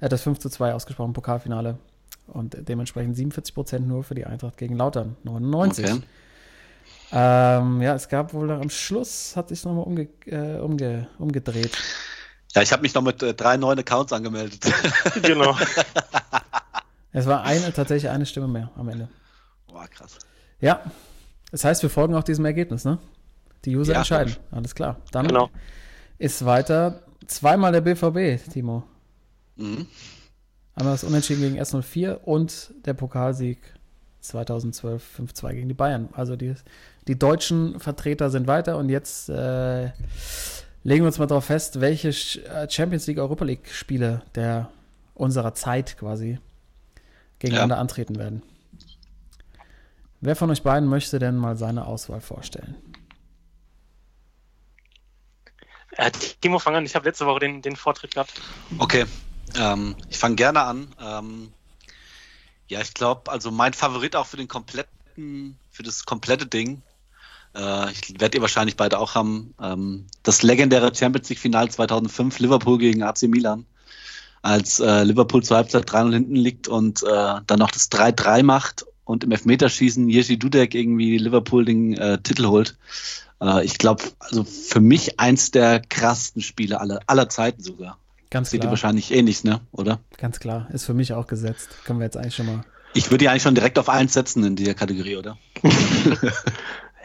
äh, das 5 zu 2 ausgesprochen, Pokalfinale. Und dementsprechend 47 Prozent nur für die Eintracht gegen Lautern, 99. Okay. Ähm, ja, es gab wohl am Schluss, hat sich nochmal umge äh, umge umgedreht. Ja, ich habe mich noch mit äh, drei neuen Accounts angemeldet. [laughs] genau. [laughs] Es war eine, tatsächlich eine Stimme mehr am Ende. Boah, krass. Ja, das heißt, wir folgen auch diesem Ergebnis, ne? Die User Ja, entscheiden. Alles klar. Dann Genau. ist weiter zweimal der BVB, Timo. Mhm. Einmal das Unentschieden gegen S04 und der Pokalsieg 2012 5-2 gegen die Bayern. Also die, die deutschen Vertreter sind weiter und jetzt äh, legen wir uns mal darauf fest, welche äh, Champions League Europa League Spiele der unserer Zeit quasi gegeneinander antreten werden. Wer von euch beiden möchte denn mal seine Auswahl vorstellen? Äh, Timo, fang an. Ich habe letzte Woche den, den Vortritt gehabt. Okay, ähm, ich fange gerne an. Ähm, ja, ich glaube, also mein Favorit auch für den kompletten, für das komplette Ding, äh, ich werde ihr wahrscheinlich beide auch haben, ähm, das legendäre Champions League Final 2005 Liverpool gegen AC Milan, als äh, Liverpool zur Halbzeit 3-0 hinten liegt und äh, dann noch das 3-3 macht und im Elfmeterschießen Jerzy Dudek irgendwie Liverpool den Titel holt. Ich glaube, also für mich eins der krassesten Spiele aller, aller Zeiten sogar. Ganz Seht ihr klar, wahrscheinlich ähnlich, ne? Oder? ganz klar. Ist für mich auch gesetzt. Können wir jetzt eigentlich schon mal. Ich würde die eigentlich schon direkt auf eins setzen in dieser Kategorie, oder? [laughs]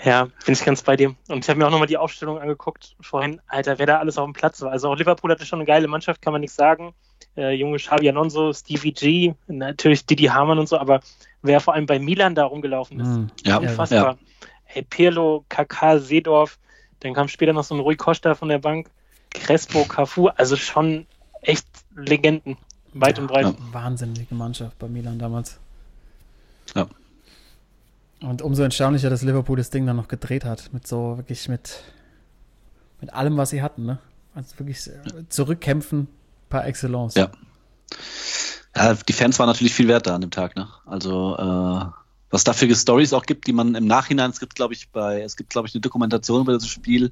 Ja, bin ich ganz bei dir. Und ich habe mir auch nochmal die Aufstellung angeguckt vorhin. Alter, wer da alles auf dem Platz war. Also auch Liverpool hatte schon eine geile Mannschaft, kann man nicht sagen. Äh, junge Xabi Alonso, Stevie G, natürlich Didi Hamann und so, aber wer vor allem bei Milan da rumgelaufen ist, Hm. Ja, unfassbar. Hey, Pirlo, Kaká, Seedorf, dann kam später noch so ein Rui Costa von der Bank, Crespo, Cafu, also schon echt Legenden, weit und breit. Ja. Wahnsinnige Mannschaft bei Milan damals. Ja. Und umso erstaunlicher, dass Liverpool das Ding dann noch gedreht hat. Mit so wirklich mit, mit allem, was sie hatten, ne? Also wirklich äh, zurückkämpfen par excellence. Ja. Ja, die Fans waren natürlich viel wert da an dem Tag, ne? Also äh, was da für Stories auch gibt, die man im Nachhinein, es gibt, glaube ich, bei, es gibt, glaube ich, eine Dokumentation über das Spiel,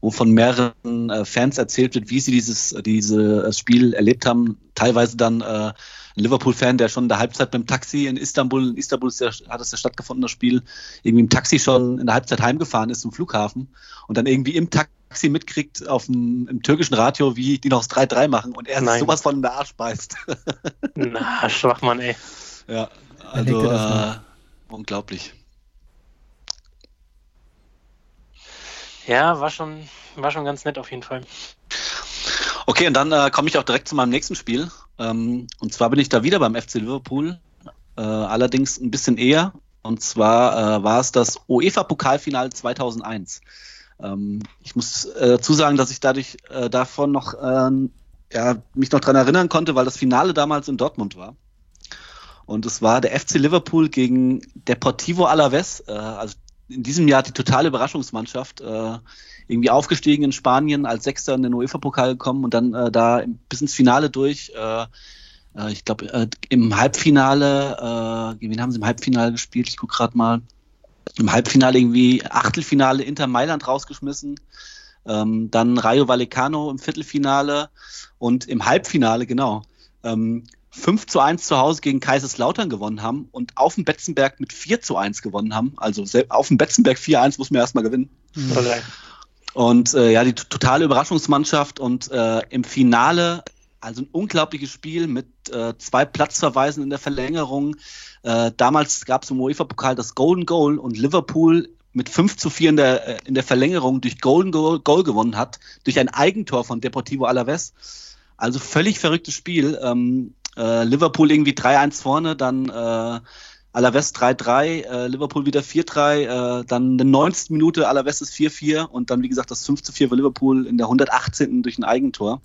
wo von mehreren äh, Fans erzählt wird, wie sie dieses, dieses Spiel erlebt haben. Teilweise dann äh, Liverpool-Fan, der schon in der Halbzeit beim Taxi in Istanbul, in Istanbul ist ja, hat es ja stattgefunden, das Spiel, irgendwie im Taxi schon in der Halbzeit heimgefahren ist zum Flughafen und dann irgendwie im Taxi mitkriegt auf dem im türkischen Radio, wie die noch das 3-3 machen und er sich sowas von in der Arsch beißt. [laughs] Na, Schwachmann, ey. Ja, also äh, unglaublich. Ja, war schon, war schon ganz nett auf jeden Fall. Okay, und dann äh, komme ich auch direkt zu meinem nächsten Spiel. Ähm, und zwar bin ich da wieder beim FC Liverpool, äh, allerdings ein bisschen eher. Und zwar äh, war es das UEFA-Pokalfinale 2001. Ähm, ich muss äh, dazu sagen, dass ich dadurch äh, davon noch ähm, ja, mich noch dran erinnern konnte, weil das Finale damals in Dortmund war. Und es war der FC Liverpool gegen Deportivo Alaves, äh, also in diesem Jahr die totale Überraschungsmannschaft, äh, irgendwie aufgestiegen in Spanien, als Sechster in den UEFA-Pokal gekommen und dann äh, da bis ins Finale durch. Äh, äh ich glaube, äh, im Halbfinale, äh, wen haben sie im Halbfinale gespielt? Ich gucke gerade mal. Im Halbfinale irgendwie Achtelfinale Inter Mailand rausgeschmissen. Ähm, dann Rayo Vallecano im Viertelfinale und im Halbfinale, genau. Ähm, 5 zu 1 zu Hause gegen Kaiserslautern gewonnen haben und auf dem Betzenberg mit 4 zu 1 gewonnen haben. Also auf dem Betzenberg 4-1 muss man erstmal gewinnen. Mhm. Und äh, ja, die totale Überraschungsmannschaft und äh, im Finale, also ein unglaubliches Spiel mit äh, zwei Platzverweisen in der Verlängerung. Äh, damals gab es im UEFA-Pokal das Golden Goal und Liverpool mit 5 zu 4 in der, äh, in der Verlängerung durch Golden Goal, Goal gewonnen hat, durch ein Eigentor von Deportivo Alaves. Also völlig verrücktes Spiel. Ähm, äh, Liverpool irgendwie 3-1 vorne, dann Alaves 3-3, äh, Liverpool wieder 4-3, äh, dann in der 90. Minute Alaves ist 4-4 und dann, wie gesagt, das 5-4 für Liverpool in der 118. durch ein Eigentor.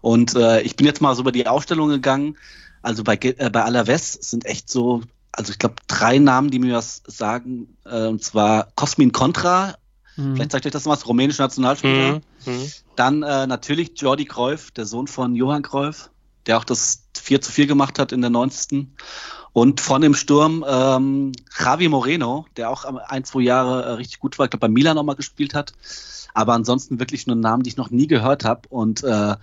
Und äh, ich bin jetzt mal so über die Aufstellung gegangen. Also bei, äh, bei Alaves sind echt so, also ich glaube, drei Namen, die mir was sagen. Äh, und zwar Cosmin Contra, mhm. vielleicht sagt euch das was, rumänischer Nationalspieler. Mhm. Mhm. Dann äh, natürlich Jordi Cruyff, der Sohn von Johann Cruyff, der auch das 4 zu 4 gemacht hat in der 90. Und von dem Sturm ähm, Javi Moreno, der auch ein, zwei Jahre äh, richtig gut war, ich glaube bei Milan nochmal gespielt hat. Aber ansonsten wirklich nur Namen, die ich noch nie gehört habe. Und äh,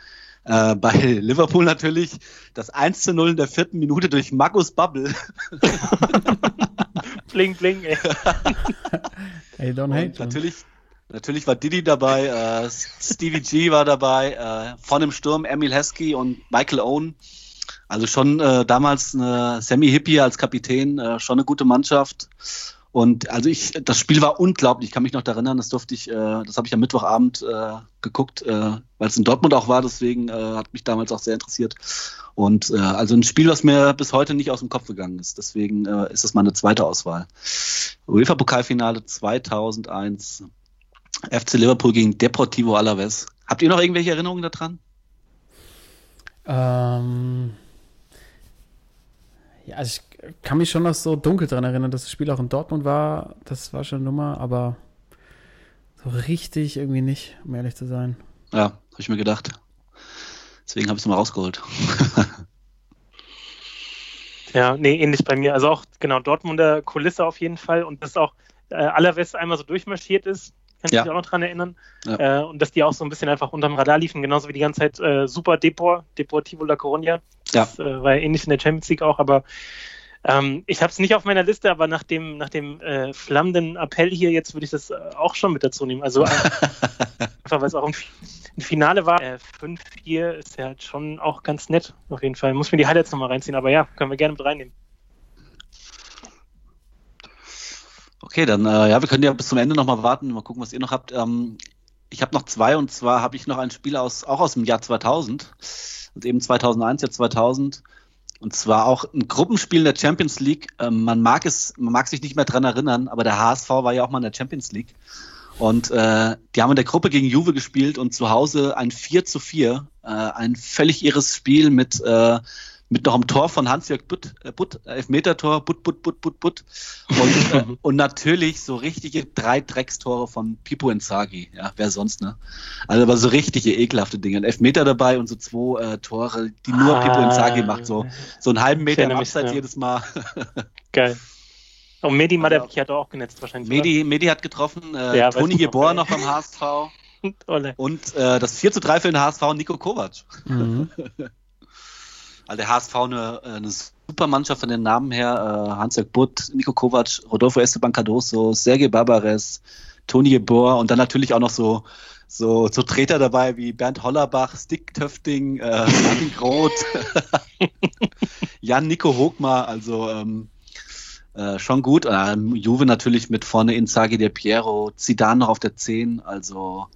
äh, bei [laughs] Liverpool natürlich das 1 zu 0 in der vierten Minute durch Markus Bubble. [laughs] bling, bling, ey. [laughs] hey, don't hate. Natürlich, natürlich war Didi dabei, äh, Stevie G war dabei, äh, von dem Sturm Emil Heskey und Michael Owen. Also schon äh, damals eine Sammy Hippie als Kapitän, äh, schon eine gute Mannschaft. Und also ich, das Spiel war unglaublich. Ich kann mich noch erinnern, das durfte ich, äh, das habe ich am Mittwochabend äh, geguckt, äh, weil es in Dortmund auch war. Deswegen äh, hat mich damals auch sehr interessiert. Und äh, also ein Spiel, was mir bis heute nicht aus dem Kopf gegangen ist. Deswegen äh, ist das meine zweite Auswahl. UEFA Pokalfinale 2001, FC Liverpool gegen Deportivo Alaves. Habt ihr noch irgendwelche Erinnerungen daran? Ähm ja, also ich kann mich schon noch so dunkel daran erinnern, dass das Spiel auch in Dortmund war. Das war schon eine Nummer, aber so richtig irgendwie nicht, um ehrlich zu sein. Ja, habe ich mir gedacht. Deswegen habe ich es mal rausgeholt. [laughs] ja, nee, ähnlich bei mir. Also auch genau Dortmunder Kulisse auf jeden Fall und dass auch äh, Alaves einmal so durchmarschiert ist, kann ja. ich mich auch noch dran erinnern. Ja. Äh, und dass die auch so ein bisschen einfach unterm Radar liefen, genauso wie die ganze Zeit äh, Super Depor, Deportivo La Coruña. Das ja. äh, war ja ähnlich in der Champions League auch, aber ähm, ich habe es nicht auf meiner Liste, aber nach dem, nach dem äh, flammenden Appell hier jetzt würde ich das äh, auch schon mit dazu nehmen. Also [laughs] einfach, weil es auch ein, ein, Finale war. Äh, 5-4 ist ja halt schon auch ganz nett, auf jeden Fall. Muss mir die Highlights nochmal reinziehen, aber ja, können wir gerne mit reinnehmen. Okay, dann äh, ja, wir können ja bis zum Ende nochmal warten, mal gucken, was ihr noch habt. Ähm, ich habe noch zwei und zwar habe ich noch ein Spiel aus auch aus dem Jahr 2000, also eben 2001, Jahr 2000 und zwar auch ein Gruppenspiel in der Champions League. Ähm, man mag es, man mag sich nicht mehr dran erinnern, aber der HSV war ja auch mal in der Champions League. Und äh, die haben in der Gruppe gegen Juve gespielt und zu Hause ein 4 zu 4. Äh, ein völlig irres Spiel mit äh, mit noch einem Tor von Hans-Jörg Butt, äh, Butt Elfmeter-Tor, Butt, Butt, Butt, Butt, Butt. Und, [laughs] äh, und natürlich so richtige drei Dreckstore von Pipo Inzaghi. Ja, wer sonst, ne? Also aber so richtige ekelhafte Dinge. Ein Elfmeter dabei und so zwei äh, Tore, die nur ah, Pipo Inzaghi macht. So, so einen halben Meter im Abseits ja. jedes Mal. [laughs] Geil. Und Medi Madaviki hat auch genetzt wahrscheinlich. Medi, Medi hat getroffen, äh, ja, Toni Gebor noch beim HSV. [laughs] und äh, das 4 zu 3 für den HSV Nico Kovac. Mhm. Also der HSV eine, eine super Mannschaft von den Namen her. Äh, Hans-Jörg Butt, Nico Kovac, Rodolfo Esteban Cardoso, Sergei Barbares, Toni Gebor und dann natürlich auch noch so, so, so Treter dabei wie Bernd Hollerbach, Stick Töfting, äh, Martin Groth, [laughs] Jan Nico Hogmar, also ähm, äh, schon gut. Ähm, Juve natürlich mit vorne Inzaghi der Piero, Zidane noch auf der 10, also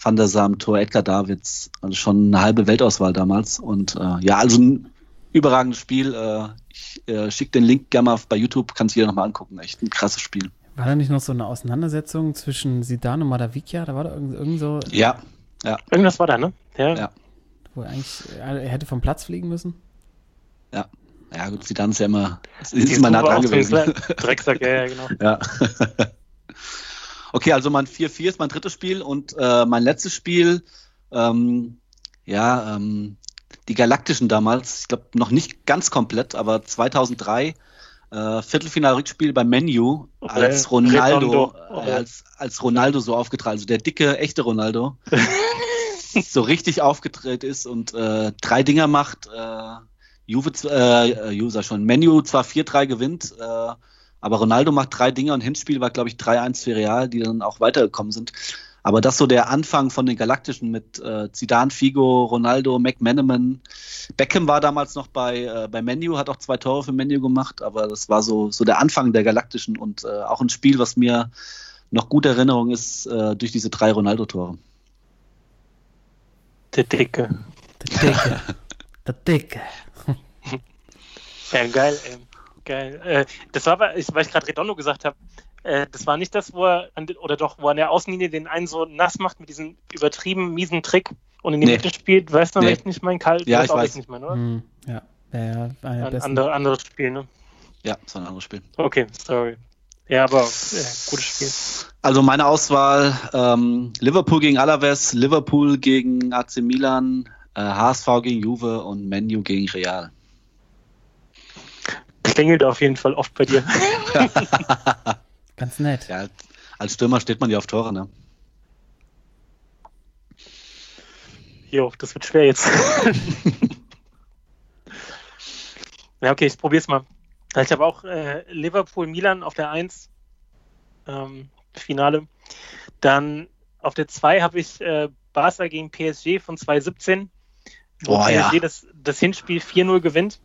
Van der Sam, Tor, Edgar Davids, also schon eine halbe Weltauswahl damals. Und äh, ja, also ein überragendes Spiel. Äh, ich äh, schicke den Link gerne mal bei YouTube, kann sich jeder nochmal angucken. Echt ein krasses Spiel. War da nicht noch so eine Auseinandersetzung zwischen Zidane und Madavikia? Da war da irgend, irgend so. Ja, ja. Irgendwas war da, ne? Ja. ja. Wo er eigentlich, er hätte vom Platz fliegen müssen? Ja. Ja, gut, Zidane ist ja immer, ist, ist immer nah dran gewesen. Drecksack, ja, ja, genau. [laughs] Ja. Okay, also mein 4-4 ist mein drittes Spiel und äh, mein letztes Spiel, ähm, ja, ähm, die Galaktischen damals, ich glaube noch nicht ganz komplett, aber 2003 äh, Viertelfinal-Rückspiel beim Menu, okay. als Ronaldo, äh, als, als Ronaldo so aufgetragen, also der dicke, echte Ronaldo, [laughs] so richtig aufgedreht ist und äh, drei Dinger macht. Äh, Juve, äh, User schon, Menu zwar 4-3 gewinnt, äh, aber Ronaldo macht drei Dinge und Hinspiel war, glaube ich, 3-1 für Real, die dann auch weitergekommen sind. Aber das so der Anfang von den Galaktischen mit äh, Zidane, Figo, Ronaldo, McManaman. Beckham war damals noch bei, äh, bei Menu, hat auch zwei Tore für Menu gemacht, aber das war so, so der Anfang der Galaktischen und äh, auch ein Spiel, was mir noch gute Erinnerung ist äh, durch diese drei Ronaldo-Tore. Der Dicke. Der Dicke. [laughs] Der Dicke. ja, geil, ey. Geil. Äh, das war, weil ich gerade Redondo gesagt habe, äh, das war nicht das, wo er, oder doch, wo er an der Außenlinie den einen so nass macht mit diesem übertrieben miesen Trick und in die nee. Mitte spielt. Weißt du, nee. welchen ich mein Kalt? Ja, ich weiß. Nicht mein, oder? Hm, ja, ja, ja ein andere, anderes Spiel, ne? Ja, das war ein anderes Spiel. Okay, sorry. Ja, aber äh, gutes Spiel. Also meine Auswahl: ähm, Liverpool gegen Alaves, Liverpool gegen AC Milan, HSV gegen Juve und Menu gegen Real klingelt auf jeden Fall oft bei dir. [laughs] [laughs] Ganz nett. Ja, als Stürmer steht man ja auf Tore, ne? Jo, das wird schwer jetzt. [laughs] ja, okay, ich probiere es mal. Ich habe auch äh, Liverpool-Milan auf der 1, ähm, Finale. Dann auf der 2 habe ich äh, Barca gegen PSG von 2017, wo oh, ja. das, das Hinspiel 4-0 gewinnt.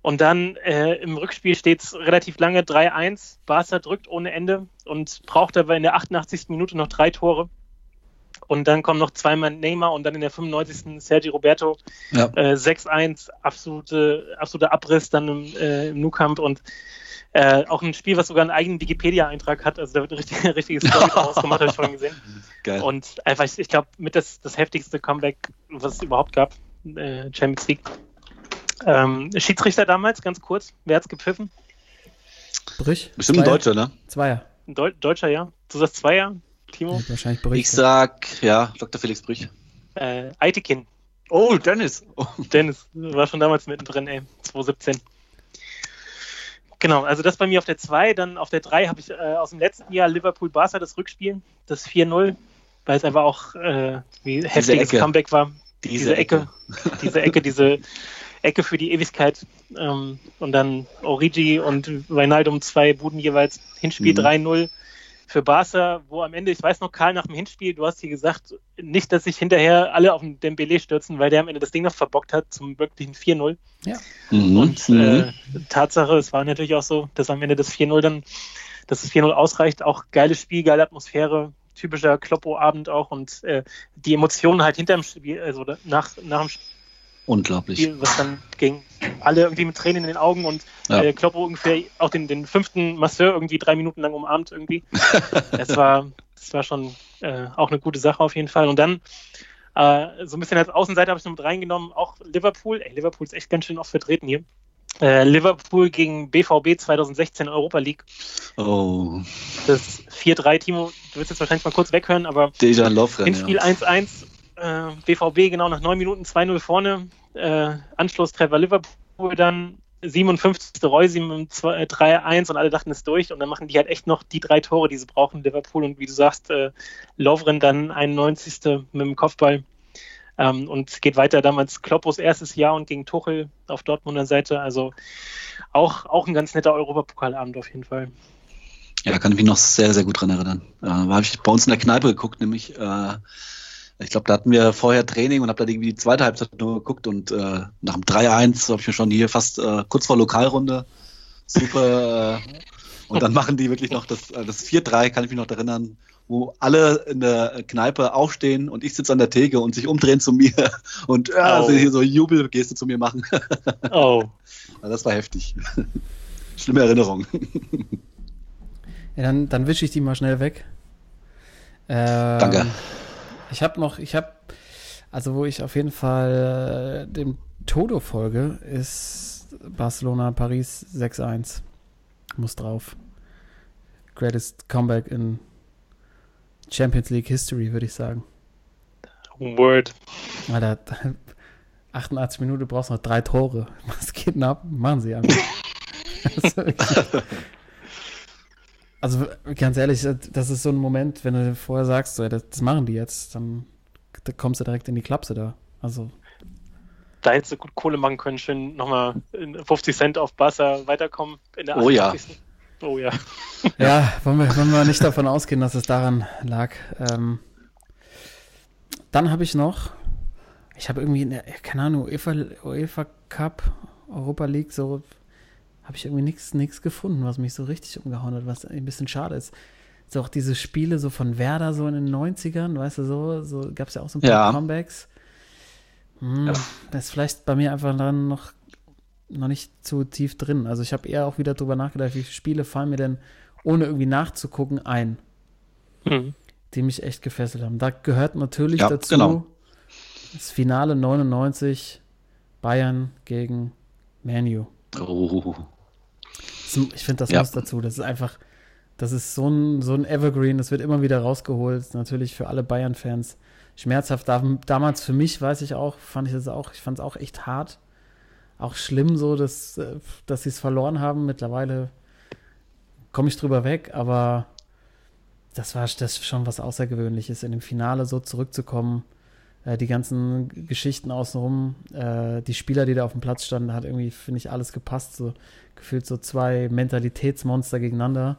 Und dann äh, im Rückspiel steht es relativ lange 3-1. Barca drückt ohne Ende und braucht aber in der 88. Minute noch drei Tore. Und dann kommen noch zweimal Neymar und dann in der 95. Sergi Roberto. Ja. Äh, 6-1, absolute, absoluter Abriss dann im, äh, im Nou-Camp und äh, auch ein Spiel, was sogar einen eigenen Wikipedia-Eintrag hat. Also da wird ein richtig, [laughs] richtiges Story draus [laughs] gemacht, habe ich vorhin gesehen. Geil. Und einfach, ich glaube, mit das, das heftigste Comeback, was es überhaupt gab, äh, Champions League. Ähm, Schiedsrichter damals, ganz kurz. Wer hat's gepfiffen? Brich. Bestimmt ein Deutscher, ne? Zweier. Ein Deu Deutscher, ja. Du sagst Zweier, Timo? Ja, wahrscheinlich Brich. Ich sag, ja, Dr. Felix Brich. Äh, Aitekin. Oh, Dennis. Oh. Dennis, war schon damals mittendrin, ey. 2017. Genau, also das bei mir auf der 2. Dann auf der 3 habe ich äh, aus dem letzten Jahr Liverpool-Barca das Rückspiel, das 4-0, weil es einfach auch äh, wie heftiges Comeback war. Diese, diese Ecke. Ecke. diese Ecke, diese Ecke für die Ewigkeit. Ähm, und dann Origi und Weinaldum zwei Buden jeweils. Hinspiel mhm. 3-0 für Barca, wo am Ende, ich weiß noch, Karl, nach dem Hinspiel, du hast hier gesagt, nicht, dass sich hinterher alle auf den Dembele stürzen, weil der am Ende das Ding noch verbockt hat zum wirklichen 4-0. Ja. Mhm. Und mhm. äh, Tatsache, es war natürlich auch so, dass am Ende das 4-0 dann, dass das 4-0 ausreicht. Auch geiles Spiel, geile Atmosphäre, typischer Kloppo-Abend auch und äh, die Emotionen halt hinter dem Spiel, also nach, nach dem Spiel Unglaublich. Spiel, was dann ging. Alle irgendwie mit Tränen in den Augen und ja. äh, Kloppo ungefähr auch den, den fünften Masseur irgendwie drei Minuten lang umarmt irgendwie. es war, das war schon äh, auch eine gute Sache auf jeden Fall. Und dann Äh, so ein bisschen als Außenseiter habe ich noch mit reingenommen, auch Liverpool. Ey, Liverpool ist echt ganz schön oft vertreten hier. Äh, Liverpool gegen BVB 2016 Europa League. Oh. Das 4-3, Timo, du willst jetzt wahrscheinlich mal kurz weghören, aber Dejan Lovren, Hinspiel ja. 1-1, äh, BVB genau nach 9 Minuten 2-0 vorne, äh, Anschlusstreffer Liverpool dann 57. Reusi mit 3-1 und alle dachten es durch und dann machen die halt echt noch die drei Tore, die sie brauchen, Liverpool und wie du sagst, äh, Lovren dann 91. mit dem Kopfball ähm, und geht weiter damals Kloppos erstes Jahr und gegen Tuchel auf Dortmunder Seite, also auch, auch ein ganz netter Europapokalabend auf jeden Fall. Ja, da kann ich mich noch sehr, sehr gut dran erinnern. Äh, habe ich bei uns in der Kneipe geguckt, nämlich äh, ich glaube, da hatten wir vorher Training und habe dann irgendwie die zweite Halbzeit nur geguckt und äh, nach dem 3-1 habe ich mir schon hier fast äh, kurz vor Lokalrunde super. Äh, und dann machen die wirklich noch das, äh, das 4-3, kann ich mich noch erinnern, wo alle in der Kneipe aufstehen und ich sitze an der Theke und sich umdrehen zu mir [laughs] und äh, oh. hier so Jubelgeste zu mir machen. [laughs] oh. Also das war heftig. [laughs] Schlimme Erinnerung. Ja, dann, dann wische ich die mal schnell weg. Ähm, Danke. Ich habe noch, ich habe, also wo ich auf jeden Fall äh, dem Todo folge, ist Barcelona Paris 6-1. Muss drauf. Greatest Comeback in Champions League History, würde ich sagen. Word. Alter, [laughs] 88 Minuten, du brauchst noch drei Tore. [laughs] Was geht denn ab? Machen sie einfach. [laughs] Also ganz ehrlich, das ist so ein Moment, wenn du vorher sagst, so, das machen die jetzt, dann da kommst du direkt in die Klapse da. Also. Da hättest du gut Kohle machen können, schön nochmal 50 Cent auf Barca weiterkommen. oh ja. Oh ja. [laughs] Ja, wollen wir, wollen wir nicht davon ausgehen, dass es daran lag. Ähm, dann habe ich noch, ich habe irgendwie, keine Ahnung, UEFA, UEFA Cup, Europa League, so habe ich irgendwie nichts gefunden, was mich so richtig umgehauen hat, was ein bisschen schade ist. So auch diese Spiele so von Werder so in den 90ern, weißt du, so, so gab es ja auch so ein paar ja. Comebacks. Hm, ja. Das ist vielleicht bei mir einfach dann noch, noch nicht zu tief drin. Also ich habe eher auch wieder drüber nachgedacht, wie viele Spiele fallen mir denn, ohne irgendwie nachzugucken, ein. Mhm. Die mich echt gefesselt haben. Da gehört natürlich ja, dazu genau. das Finale 99 Bayern gegen Manu. Oh. Ich finde, das ja. muss dazu. Das ist einfach, das ist so ein, so ein Evergreen, das wird immer wieder rausgeholt. Natürlich für alle Bayern-Fans schmerzhaft. Damals für mich, weiß ich auch, fand ich das auch, ich fand es auch echt hart. Auch schlimm so, dass, äh, dass sie es verloren haben. Mittlerweile komme ich drüber weg, aber das war das schon was Außergewöhnliches, in dem Finale so zurückzukommen. Äh, die ganzen Geschichten außenrum, äh, die Spieler, die da auf dem Platz standen, hat irgendwie, finde ich, alles gepasst. So gefühlt so zwei Mentalitätsmonster gegeneinander.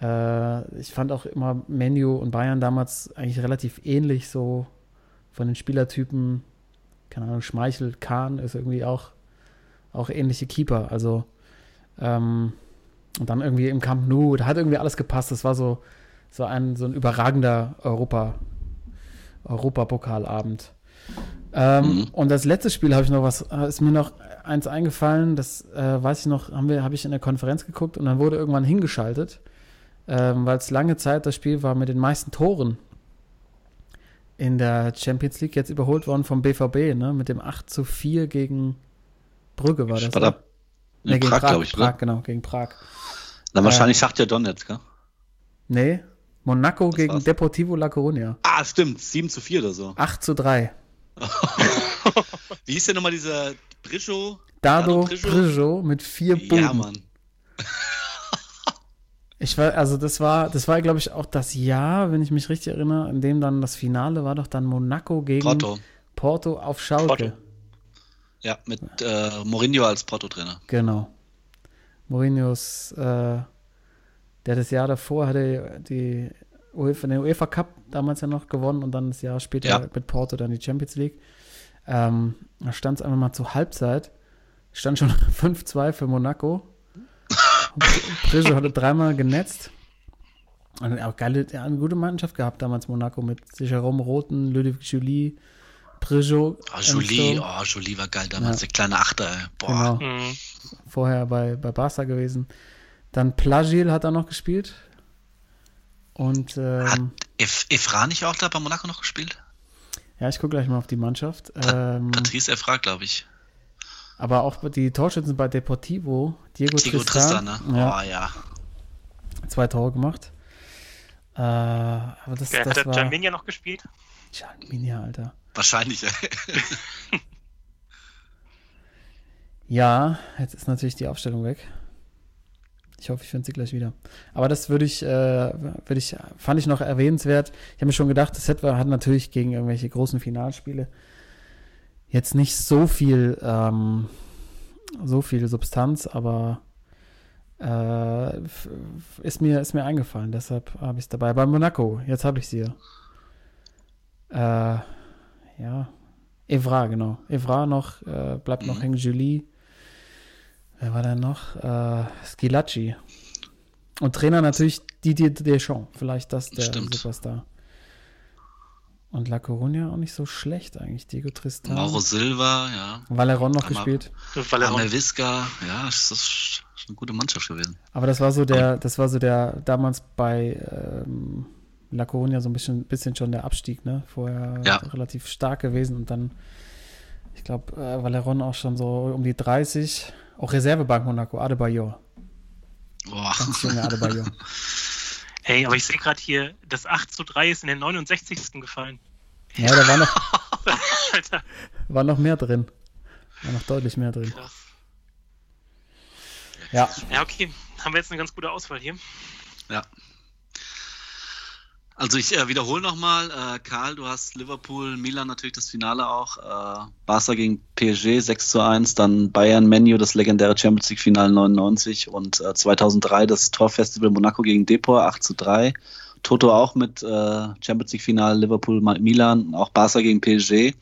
Äh, ich fand auch immer Menu und Bayern damals eigentlich relativ ähnlich, so von den Spielertypen. Keine Ahnung, Schmeichel, Kahn ist irgendwie auch, auch ähnliche Keeper. Also, ähm, und dann irgendwie im Camp Nou, da hat irgendwie alles gepasst. Das war so, so ein, so ein überragender Europa, Europapokalabend. Ähm, mhm. Und das letzte Spiel habe ich noch was, ist mir noch eins eingefallen, das äh, weiß ich noch, haben wir, habe ich in der Konferenz geguckt und dann wurde irgendwann hingeschaltet, ähm, weil es lange Zeit das Spiel war mit den meisten Toren in der Champions League, jetzt überholt worden vom BVB, ne, mit dem 8 zu 4 gegen Brügge war das. War da ne? nee, gegen Prag, Prag glaube ich. Prag, ne? genau, gegen Prag. Dann wahrscheinlich äh, Schachtja Donetsk, gell? Nee, Monaco gegen war's. Deportivo La Coruña. Ah, stimmt, 7 zu 4 oder so. 8 zu 3. [laughs] Wie hieß denn nochmal dieser Prijo? Dado, Dado Prijo mit vier Buden. Ja, Mann. [laughs] Ich war, also das war, das war, glaube ich, auch das Jahr, wenn ich mich richtig erinnere, in dem dann das Finale war doch dann Monaco gegen Porto, Porto auf Schalke. Porto. Ja, mit äh, Mourinho als Porto-Trainer. Genau. Mourinhos, äh, der das Jahr davor hatte die UEFA, den UEFA Cup damals ja noch gewonnen und dann das Jahr später ja. mit Porto dann die Champions League. Ähm, da stand es einfach mal zur Halbzeit. Stand schon [laughs] 5-2 für Monaco. Prische hatte dreimal genetzt. Und auch geile, ja, eine gute Mannschaft gehabt damals Monaco mit Jerome Roten, Ludovic Julie, Peugeot. Oh, Julie, oh, Julie war geil damals, ja. der kleine Achter. Boah. Genau. Mhm. Vorher bei, bei Barca gewesen. Dann Plagil hat er noch gespielt. Und ähm, hat Efra nicht auch da bei Monaco noch gespielt? Ja, ich gucke gleich mal auf die Mannschaft. Ähm, Patrice Efra, glaube ich. Aber auch die Torschützen bei Deportivo, Diego, Diego Tristan, Tristan ne? Ja. Oh, ja. Zwei Tore gemacht. Äh, aber das, Wer das hat war... Jalminia noch gespielt? Jalminia, Alter. Wahrscheinlich, ja. [laughs] ja, jetzt ist natürlich die Aufstellung weg. Ich hoffe, ich finde sie gleich wieder. Aber das würde ich, äh, würde ich, fand ich noch erwähnenswert. Ich habe mir schon gedacht, das hat natürlich gegen irgendwelche großen Finalspiele jetzt nicht so viel, ähm, so viel Substanz, aber äh, ist mir, ist mir eingefallen. Deshalb habe ich es dabei. Bei Monaco, jetzt habe ich sie. Äh, ja. Evra, genau. Evra noch, äh, bleibt noch mhm. hängen. Julie. Wer war denn noch? Äh, Skilacci. Und Trainer natürlich Didier Deschamps. Vielleicht das der Stimmt. Superstar. Und La Coruña auch nicht so schlecht eigentlich. Diego Tristan. Mauro Silva, ja. Valeron noch Amar, gespielt. Valeron. Visca, ja, das ist eine gute Mannschaft gewesen. Aber das war so der, das war so der damals bei ähm, La Coruña so ein bisschen, bisschen schon der Abstieg, ne? Vorher ja. relativ stark gewesen und dann, ich glaube, äh, Valeron auch schon so um die 30. Auch Reservebank Monaco, Adebayor. Boah. Ganz junge Adebayor. [laughs] Hey, aber ich sehe gerade hier, das 8 zu 3 ist in den 69. gefallen. Ja, da war noch, [laughs] war noch mehr drin. War noch deutlich mehr drin. Krass. Ja. Ja, okay. Haben wir jetzt eine ganz gute Auswahl hier. Ja. Also ich äh, wiederhole nochmal, äh, Karl, du hast Liverpool, Milan natürlich das Finale auch, äh, Barca gegen PSG 6 zu 1, dann Bayern Menu, das legendäre Champions League Finale 99 und äh, 2003 das Torfestival Monaco gegen Depor 8 zu 3. Toto auch mit äh, Champions League Finale Liverpool Milan, auch Barca gegen PSG.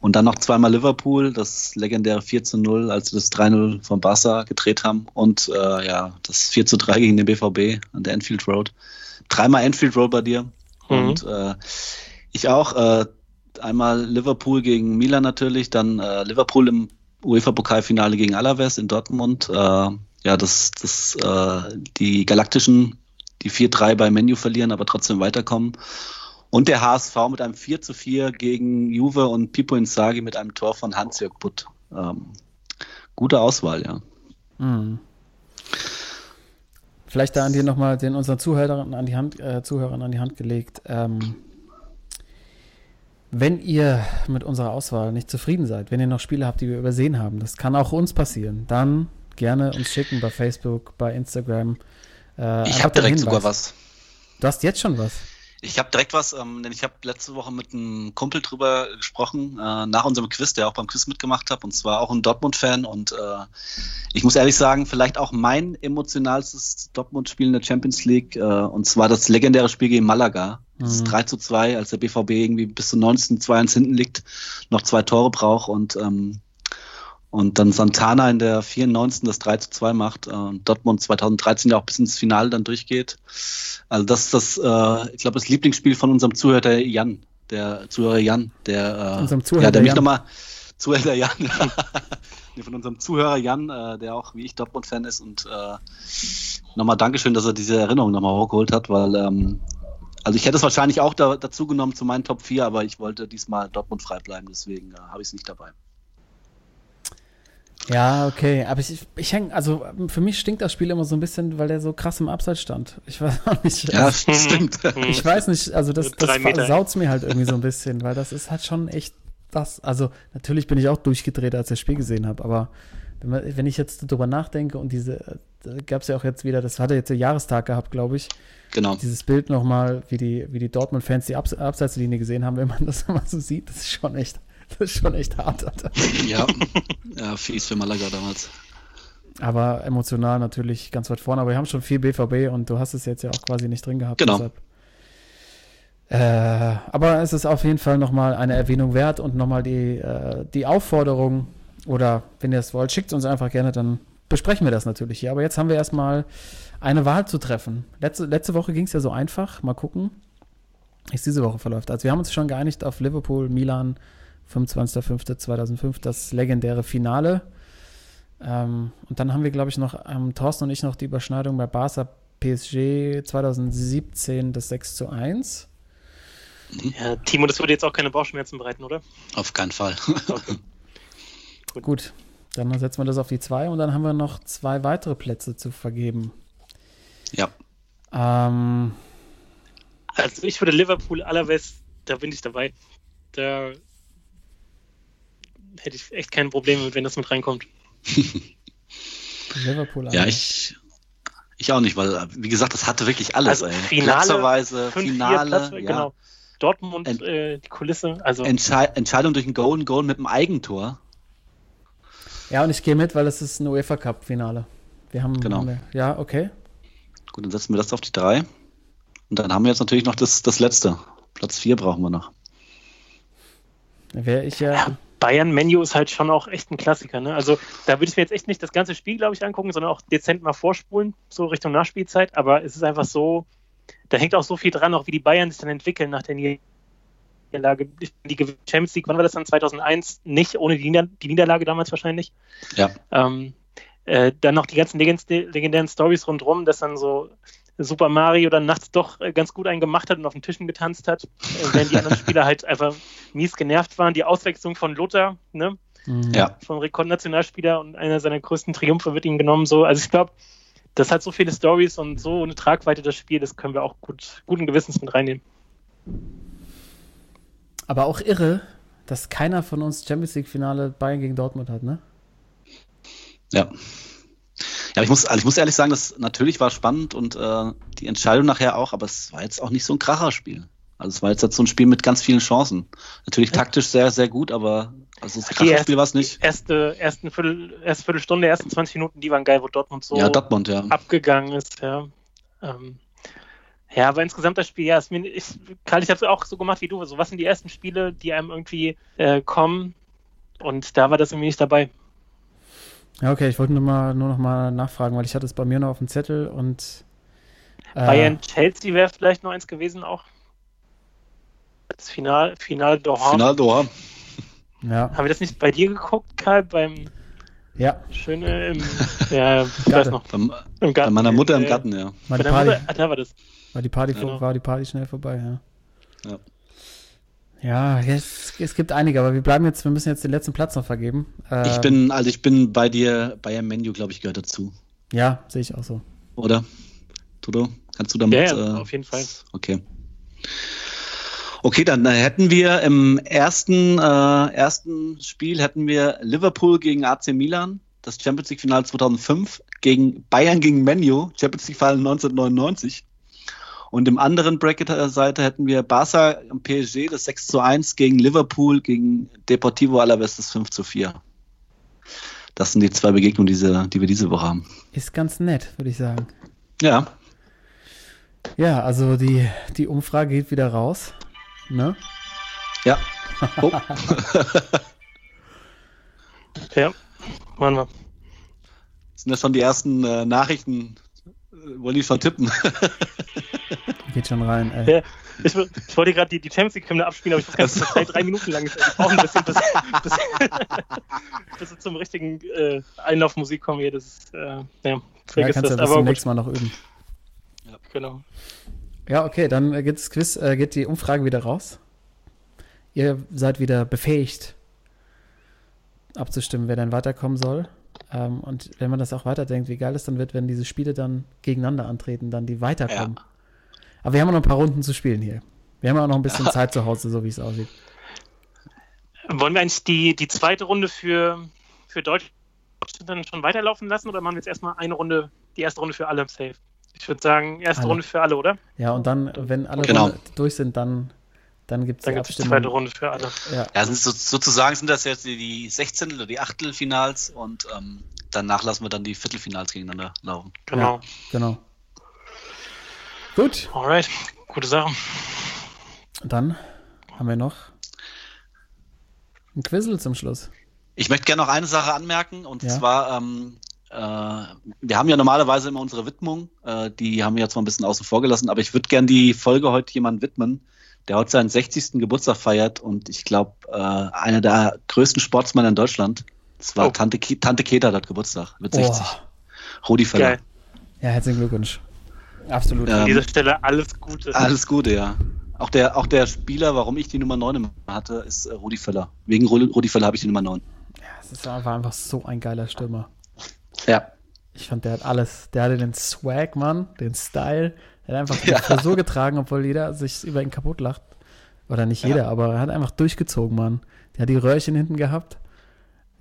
Und dann noch zweimal Liverpool, das legendäre 4 zu 0, als sie das 3-0 von Barca gedreht haben. Und äh, ja, das 4 zu 3 gegen den BVB an der Enfield Road dreimal Enfield Road bei dir. Mhm. Und äh, ich auch. Äh, einmal Liverpool gegen Milan natürlich, dann äh, Liverpool im UEFA-Pokalfinale gegen Alaves in Dortmund. Äh, ja, das, das, äh, die Galaktischen, die 4-3 bei Menu verlieren, aber trotzdem weiterkommen. Und der HSV mit einem 4 zu 4 gegen Juve und Pipo Inzaghi mit einem Tor von Hans-Jörg Butt. Ähm, gute Auswahl, ja. Mhm. Vielleicht da an dir nochmal den unseren Zuhörern an die Hand, äh, Zuhörern an die Hand gelegt. Ähm, wenn ihr mit unserer Auswahl nicht zufrieden seid, wenn ihr noch Spiele habt, die wir übersehen haben, das kann auch uns passieren, dann gerne uns schicken bei Facebook, bei Instagram. Äh, ich habe direkt sogar was. Du hast jetzt schon was. Ich habe direkt was, ähm, denn ich habe letzte Woche mit einem Kumpel drüber gesprochen, äh, nach unserem Quiz, der auch beim Quiz mitgemacht hat, und zwar auch ein Dortmund-Fan. Und äh, ich muss ehrlich sagen, vielleicht auch mein emotionalstes Dortmund-Spiel in der Champions League, äh, und zwar das legendäre Spiel gegen Malaga. Das mhm. 3 zu 2, als der BVB irgendwie bis zum 19. 2-1 hinten liegt, noch zwei Tore braucht und ähm, und dann Santana in der 94. das 3 zu 2 macht äh, und Dortmund 2013 ja auch bis ins Finale dann durchgeht. Also das ist das, äh, ich glaube, das Lieblingsspiel von unserem Zuhörer Jan, der Zuhörer Jan, der, äh, unserem Zuhörer ja, der mich nochmal, [laughs] Zuhörer Jan, [laughs] nee, von unserem Zuhörer Jan, äh, der auch wie ich Dortmund-Fan ist und äh, nochmal Dankeschön, dass er diese Erinnerung nochmal hochgeholt hat, weil ähm, also ich hätte es wahrscheinlich auch da, dazu genommen zu meinen Top 4, aber ich wollte diesmal Dortmund frei bleiben, deswegen äh, habe ich es nicht dabei. Ja, okay. Aber ich, ich hänge, also für mich stinkt das Spiel immer so ein bisschen, weil der so krass im Abseits stand. Ich weiß auch nicht. Ja, also, [laughs] stimmt. [laughs] Ich weiß nicht, also das, das saut's mir halt irgendwie so ein bisschen, weil das ist halt schon echt das. Also natürlich bin ich auch durchgedreht, als ich das Spiel gesehen habe, aber wenn, man, wenn ich jetzt darüber nachdenke und diese, gab es ja auch jetzt wieder, das hatte jetzt der Jahrestag gehabt, glaube ich. Genau. Dieses Bild nochmal, wie die, wie die Dortmund-Fans die Abs Abseitslinie gesehen haben, wenn man das [laughs] mal so sieht, das ist schon echt [laughs] Das ist schon echt hart, Alter. [laughs] Ja, [laughs] ja fies für Malaga damals. Aber emotional natürlich ganz weit vorne. Aber wir haben schon viel BVB und du hast es jetzt ja auch quasi nicht drin gehabt. Genau. Äh, aber es ist auf jeden Fall nochmal eine Erwähnung wert und nochmal die, äh, die Aufforderung, oder wenn ihr es wollt, schickt uns einfach gerne, dann besprechen wir das natürlich hier. Aber jetzt haben wir erstmal eine Wahl zu treffen. Letzte, letzte Woche ging es ja so einfach. Mal gucken, wie es diese Woche verläuft. Also wir haben uns schon geeinigt auf Liverpool, Milan, 25.05.2005 das legendäre Finale. Ähm, und dann haben wir, glaube ich, noch, ähm, Thorsten und ich noch die Überschneidung bei Barca PSG 2017 das 6 zu 1. Mhm. Ja, Timo, das würde jetzt auch keine Bauchschmerzen bereiten, oder? Auf keinen Fall. Okay. [laughs] Gut. Gut, dann setzen wir das auf die zwei und dann haben wir noch zwei weitere Plätze zu vergeben. Ja. Ähm, also ich würde Liverpool allerwest, da bin ich dabei. Da hätte ich echt kein Problem mit, wenn das mit reinkommt. Liverpool. Ja, ich, ich auch nicht, weil, wie gesagt, das hatte wirklich alles. Also ey. Finale, Platzerweise, fünf, vier Finale, Platz, ja. genau. Dortmund, Ent- äh, die Kulisse, also Entschei Entscheidung durch ein Goal, Goal mit einem Eigentor. Ja, und ich gehe mit, weil es ist ein UEFA Cup Finale. Wir haben, Genau. wir, ja, okay. Gut, dann setzen wir das auf die drei. Und dann haben wir jetzt natürlich noch das, das letzte. Platz vier brauchen wir noch. Wäre ich ja, ja, Bayern Menu ist halt schon auch echt ein Klassiker. Ne? Also da würde ich mir jetzt echt nicht das ganze Spiel, glaube ich, angucken, sondern auch dezent mal vorspulen, so Richtung Nachspielzeit. Aber es ist einfach so, da hängt auch so viel dran, auch wie die Bayern sich dann entwickeln nach der Niederlage. Die Champions League, wann war das dann? 2001? Nicht, ohne die, Nieder die Niederlage damals wahrscheinlich. Ja. Ähm, äh, dann noch die ganzen legend legendären Stories rundherum, dass dann so Super Mario dann nachts doch äh, ganz gut einen gemacht hat und auf den Tischen getanzt hat, äh, während die anderen Spieler halt einfach mies genervt waren. Die Auswechslung von Luther, ne, mh, Ja. vom Rekordnationalspieler und einer seiner größten Triumphe wird ihm genommen. So, also ich glaube, das hat so viele Stories und so eine Tragweite das Spiel, das können wir auch gut, guten Gewissens mit reinnehmen. aber auch irre, dass keiner von uns Champions League Finale Bayern gegen Dortmund hat, ne? Ja. Ja, ich muss, also ich muss ehrlich sagen, das natürlich war spannend und äh, die Entscheidung nachher auch, aber es war jetzt auch nicht so ein Kracherspiel. Also es war jetzt so ein Spiel mit ganz vielen Chancen. Natürlich taktisch sehr, sehr gut, aber also das Kracherspiel war es nicht. Erste, ersten Viertel, erste Viertelstunde, ersten 20 Minuten, die waren geil, wo Dortmund so Ja, Dortmund, ja. abgegangen ist, ja. Ähm, ja, aber insgesamt das Spiel, ja, ist mir, ich, Karl, ich habe es auch so gemacht wie du. So, was sind die ersten Spiele, die einem irgendwie äh, kommen? Und da war das irgendwie nicht dabei. Ja, okay, ich wollte nur, mal, nur noch mal nachfragen, weil ich hatte es bei mir noch auf dem Zettel und äh, Bayern Chelsea wäre vielleicht noch eins gewesen auch. Das Final, Final Doha. Final Doha. Ja, Haben wir das nicht bei dir geguckt, Karl? Beim ja, schöne im, [laughs] ja, ich weiß Garten. noch, Beim, im bei Garten. meiner Mutter im Garten, ja. Bei der Party, Mutter, ah, da war das. war die Party, Genau. war die Party schnell vorbei, ja. Ja. Ja, es, es gibt einige, aber wir bleiben jetzt, wir müssen jetzt den letzten Platz noch vergeben. Ich Ähm, bin, also ich bin bei dir, Bayern Menu, glaube ich, gehört dazu. Ja, sehe ich auch so. Oder? Tudo? Kannst du damit? Ja, ja, äh, auf jeden Fall. Okay. Okay, dann äh, hätten wir im ersten, äh, ersten Spiel hätten wir Liverpool gegen AC Milan, das Champions League Finale 2005, gegen Bayern gegen Menu, Champions League Finale 1999. Und im anderen Bracket-Seite hätten wir Barca am PSG, das 6 zu 1 gegen Liverpool, gegen Deportivo Alaves, das 5 zu 4. Das sind die zwei Begegnungen, diese, die wir diese Woche haben. Ist ganz nett, würde ich sagen. Ja, Ja, also die, die Umfrage geht wieder raus. Ne? ja. [laughs] Oh. Ja, machen wir. sind das schon die ersten äh, Nachrichten? Äh, Wollen die schon tippen? [laughs] Geht schon rein, ey. Ja, ich, ich wollte gerade die, die Champions League-Hymne abspielen, aber ich weiß gar nicht, ob das drei, drei Minuten lang ist. Ich brauche ein bisschen, bis, bis, [laughs] bis wir zum richtigen äh, Einlaufmusik kommen hier. Das ist, äh, ja, Ja, kannst du das. zum gut, nächsten Mal noch üben. genau. Ja, okay, dann geht das Quiz, äh, geht die Umfrage wieder raus. Ihr seid wieder befähigt, abzustimmen, wer dann weiterkommen soll. Ähm, und wenn man das auch weiterdenkt, wie geil es dann wird, wenn diese Spiele dann gegeneinander antreten, dann die weiterkommen. Aber wir haben noch ein paar Runden zu spielen hier. Wir haben auch noch ein bisschen [laughs] Zeit zu Hause, so wie es aussieht. Wollen wir eigentlich die, die zweite Runde für, für Deutschland dann schon weiterlaufen lassen oder machen wir jetzt erstmal eine Runde, die erste Runde für alle safe? Ich würde sagen, erste Alle. Runde für alle, oder? Ja, und dann, wenn alle Genau. Durch sind, dann, dann gibt es Dann die Abstimmung. zweite Runde für alle. Ja, Ja, sind so, sozusagen sind das jetzt die, die 16. oder die Achtelfinals und ähm, danach lassen wir dann die Viertelfinals gegeneinander laufen. Genau. genau. Gut, Alright, gute Sache. dann haben wir noch ein Quizzel zum Schluss. Ich möchte gerne noch eine Sache anmerken und Ja. zwar, ähm, äh, wir haben ja normalerweise immer unsere Widmung, äh, die haben wir jetzt mal ein bisschen außen vor gelassen, aber ich würde gerne die Folge heute jemandem widmen, der heute seinen 60. Geburtstag feiert und ich glaube, äh, einer der größten Sportsmänner in Deutschland. Das war Oh. Tante, Ki- Tante Keta, hat Geburtstag, mit 60. Oh, Rudi Völler. Ja, herzlichen Glückwunsch. Absolut. Ja. An Ähm, dieser Stelle alles Gute. Alles Gute, ja. Auch der, auch der Spieler, warum ich die Nummer 9 hatte, ist äh, Rudi Völler. Wegen Rudi Völler habe ich die Nummer 9. Ja, es ist einfach, einfach so ein geiler Stürmer. Ja. Ich fand, der hat alles. Der hatte den Swag, Mann, den Style. Er hat einfach [laughs] die. Frisur getragen, obwohl jeder sich über ihn kaputt lacht. Oder nicht jeder, ja. aber er hat einfach durchgezogen, Mann. Der hat die Röhrchen hinten gehabt.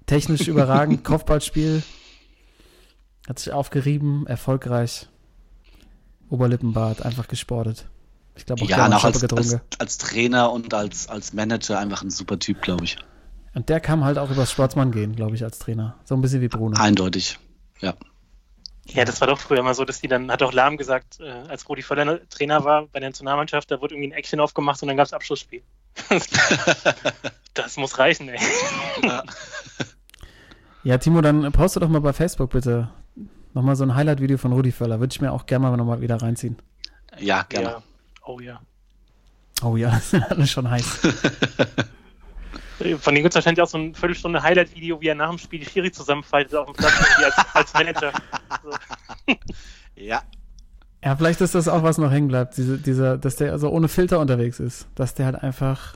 Technisch überragend, [laughs] Kopfballspiel. Hat sich aufgerieben, erfolgreich. Oberlippenbart, einfach gesportet. Ich glaube auch ja, auch als, als, als, Trainer und als, als Manager einfach ein super Typ, glaube ich. Und der kam halt auch übers Sportsmann gehen, glaube ich, als Trainer. So ein bisschen wie Bruno. Eindeutig, ja. Ja, das war doch früher mal so, dass die dann, hat auch Lahm gesagt, äh, als Rudi Völler Trainer war bei der Nationalmannschaft, da wurde irgendwie ein Action aufgemacht und dann gab es Abschlussspiel. [laughs] das muss reichen, ey. Ja. ja, Timo, dann poste doch mal bei Facebook bitte nochmal so ein Highlight-Video von Rudi Völler. Würde ich mir auch gerne mal nochmal wieder reinziehen. Ja, gerne. Ja. Oh ja. Oh ja, [laughs] das sind alle schon heiß. [laughs] Von dem gibt es wahrscheinlich auch so eine Viertelstunde Highlight-Video, wie er nach dem Spiel die Schiri zusammenfaltet auf dem Platz als, als Manager. So. [laughs] Ja. Ja, vielleicht ist das auch, was noch hängen bleibt, diese, dieser, dass der also ohne Filter unterwegs ist. Dass der halt einfach,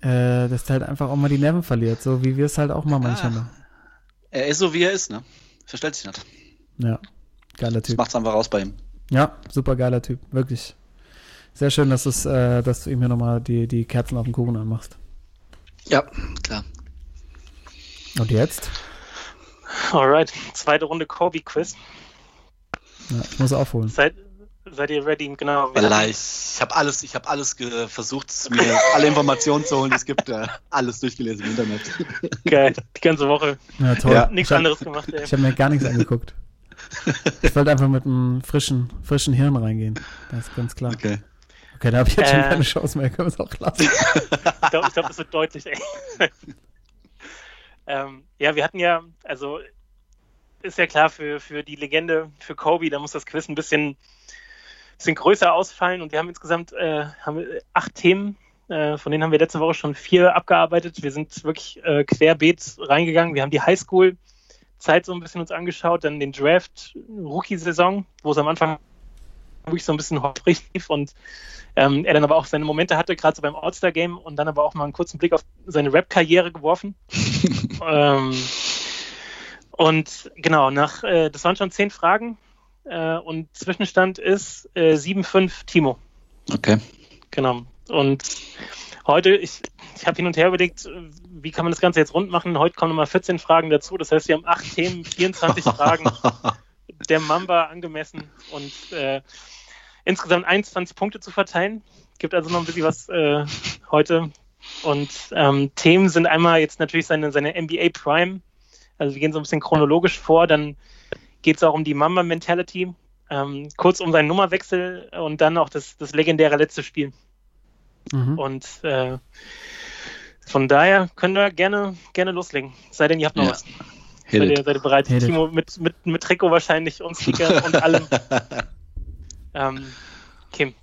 äh, dass der halt einfach auch mal die Nerven verliert, so wie wir es halt auch mal manchmal machen. Er ist so, wie er ist, ne? Verstellt sich nicht. Ja, geiler Typ. Das macht's einfach raus bei ihm. Ja, super geiler Typ, wirklich. Sehr schön, dass, es, äh, dass du ihm hier nochmal die, die Kerzen auf dem Kuchen anmachst. Ja, klar. Und jetzt? Alright, zweite Runde Kobe-Quiz. Ja, ich muss aufholen. Seid, seid ihr ready? Genau. Ich, ich habe alles, ich habe alles versucht, mir alle Informationen zu holen, die es gibt. Äh, alles durchgelesen im Internet. [laughs] Geil, die ganze Woche. Ja, toll. Ja. Nichts anderes gemacht. Ey. Ich habe mir gar nichts angeguckt. [laughs] Ich wollte einfach mit einem frischen, frischen Hirn reingehen. Das ist ganz klar. Okay. Okay, da habe ich jetzt äh, schon keine Chance mehr. Können wir es auch lassen. [laughs] ich glaube, glaub, das wird deutlich, [laughs] ähm, ja, wir hatten ja, also ist ja klar, für, für die Legende, für Kobe, da muss das Quiz ein bisschen, bisschen größer ausfallen. Und wir haben insgesamt äh, haben acht Themen, äh, von denen haben wir letzte Woche schon vier abgearbeitet. Wir sind wirklich äh, querbeet reingegangen. Wir haben die Highschool Zeit so ein bisschen uns angeschaut, dann den Draft Rookie-Saison, wo es am Anfang wirklich so ein bisschen holprig lief und ähm, er dann aber auch seine Momente hatte, gerade so beim All-Star-Game und dann aber auch mal einen kurzen Blick auf seine Rap-Karriere geworfen. [laughs] ähm, und genau, nach, äh, das waren schon zehn Fragen äh, und Zwischenstand ist äh, 7-5 Timo. Okay. Genau. Und heute, ich, ich habe hin und her überlegt, wie kann man das Ganze jetzt rund machen? Heute kommen nochmal 14 Fragen dazu. Das heißt, wir haben acht Themen, 24 [laughs] Fragen der Mamba angemessen und äh, insgesamt 21 Punkte zu verteilen. Gibt also noch ein bisschen was äh, heute. Und ähm, Themen sind einmal jetzt natürlich seine, seine NBA Prime. Also wir gehen so ein bisschen chronologisch vor. Dann geht es auch um die Mamba Mentality. Ähm, kurz um seinen Nummerwechsel und dann auch das, das legendäre letzte Spiel. Mhm. Und äh, von daher können wir gerne, gerne loslegen. Sei denn, ihr habt noch ja. was. Seid ihr, seid ihr bereit? Hit Timo mit, mit, mit Trikot wahrscheinlich und Sticker und [laughs] allem. ähm, okay.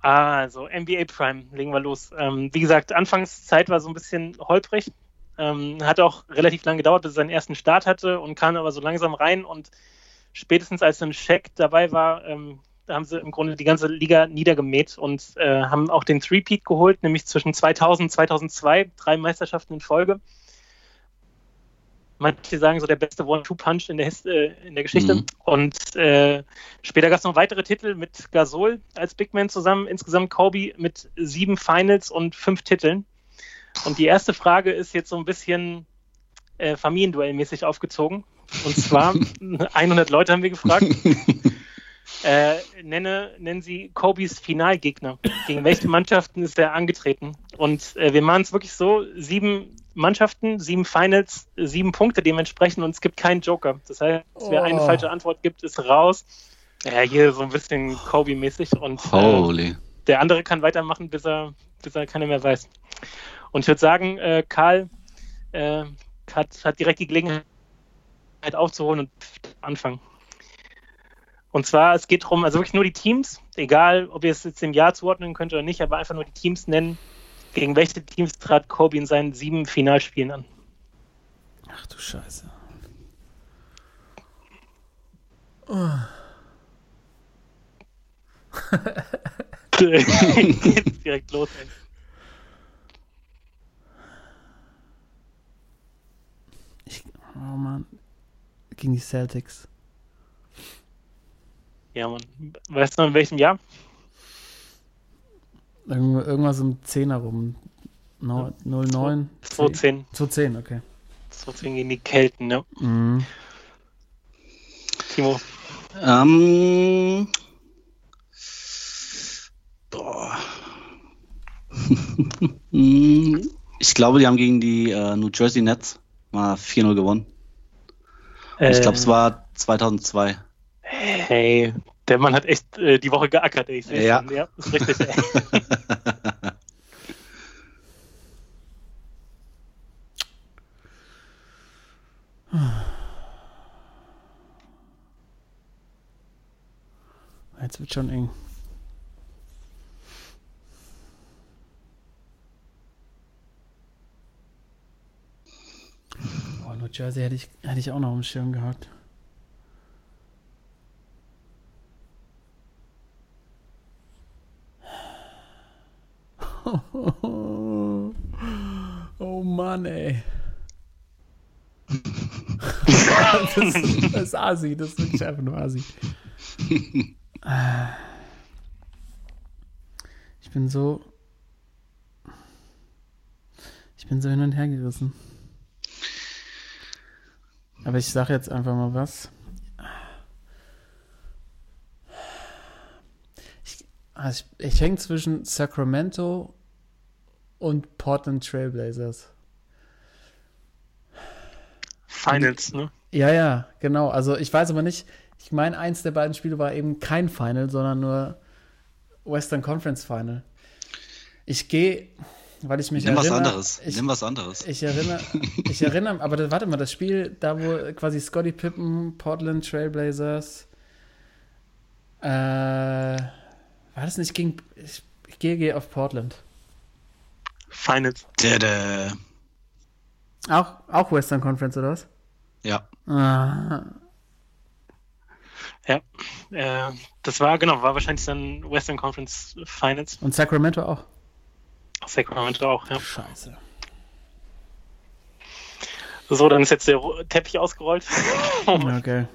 Also, NBA Prime, legen wir los. Ähm, wie gesagt, Anfangszeit war so ein bisschen holprig. Ähm, hat auch relativ lange gedauert, bis er seinen ersten Start hatte und kam aber so langsam rein und spätestens als ein Check dabei war, ähm, da haben sie im Grunde die ganze Liga niedergemäht und äh, haben auch den Three-Peat geholt, nämlich zwischen 2000 und 2002, drei Meisterschaften in Folge. Manche sagen so der beste One-Two-Punch in, der äh, in der Geschichte. Mhm. Und äh, später gab es noch weitere Titel mit Gasol als Big Man zusammen. Insgesamt Kobe mit sieben Finals und fünf Titeln. Und die erste Frage ist jetzt so ein bisschen äh, Familienduellmäßig aufgezogen. Und zwar [laughs] 100 Leute haben wir gefragt. [laughs] Äh, nenne, nennen Sie Kobis Finalgegner. Gegen welche Mannschaften ist er angetreten? Und äh, wir machen es wirklich so: sieben Mannschaften, sieben Finals, sieben Punkte dementsprechend und es gibt keinen Joker. Das heißt, wer eine oh. falsche Antwort gibt, ist raus. Ja, hier so ein bisschen Kobe-mäßig und äh, der andere kann weitermachen, bis er, bis er keiner mehr weiß. Und ich würde sagen, äh, Karl äh, hat, hat direkt die Gelegenheit aufzuholen und anfangen. Und zwar, es geht darum, also wirklich nur die Teams, egal ob ihr es jetzt im Jahr zuordnen könnt oder nicht, aber einfach nur die Teams nennen. Gegen welche Teams trat Kobe in seinen sieben Finalspielen an? Ach du Scheiße. Oh. geht's [laughs] direkt los. Ey. Ich, oh Mann. Gegen die Celtics. Ja, Mann. Weißt du noch in welchem Jahr? Irgend, irgendwas im 10er rum. No, 09. 2010. 2010, okay. 2010 gegen die Kelten, ne? Mhm. Timo. Ähm, boah. [laughs] ich glaube, die haben gegen die äh, New Jersey Nets mal 4-0 gewonnen. Und ich glaube, es Äh, war 2002. Hey, der Mann hat echt äh, die Woche geackert, ey. Ich Ja. schon. ja, ist richtig, ey. [laughs] Jetzt wird schon eng. Oh, New Jersey hätte ich, hätte ich auch noch im Schirm gehabt. Mann, ey. das, [laughs] ist, das ist Asi, das ist wirklich einfach nur Asi. Ich bin so. Ich bin so hin und her gerissen. Aber ich sage jetzt einfach mal was. Ich, also ich, ich hänge zwischen Sacramento und Portland Trailblazers. Finals, ne? Ja, ja, genau. Also ich weiß aber nicht, ich meine, eins der beiden Spiele war eben kein Final, sondern nur Western Conference Final. Ich gehe, weil ich mich Nimm was erinnere. anderes. Ich, Nimm was anderes. ich erinnere, [laughs] ich erinnere, aber das, warte mal, das Spiel, da wo quasi Scotty Pippen, Portland Trailblazers, äh, war das nicht gegen, ich, ich gehe, gehe auf Portland. Finals. Tada. Auch, auch Western Conference oder was? Ja. Ah, Ja. Äh, das war, genau, war wahrscheinlich dann Western Conference Finals. und Sacramento auch. Sacramento auch, ja. Scheiße. So, dann ist jetzt der Teppich ausgerollt. [laughs] Okay.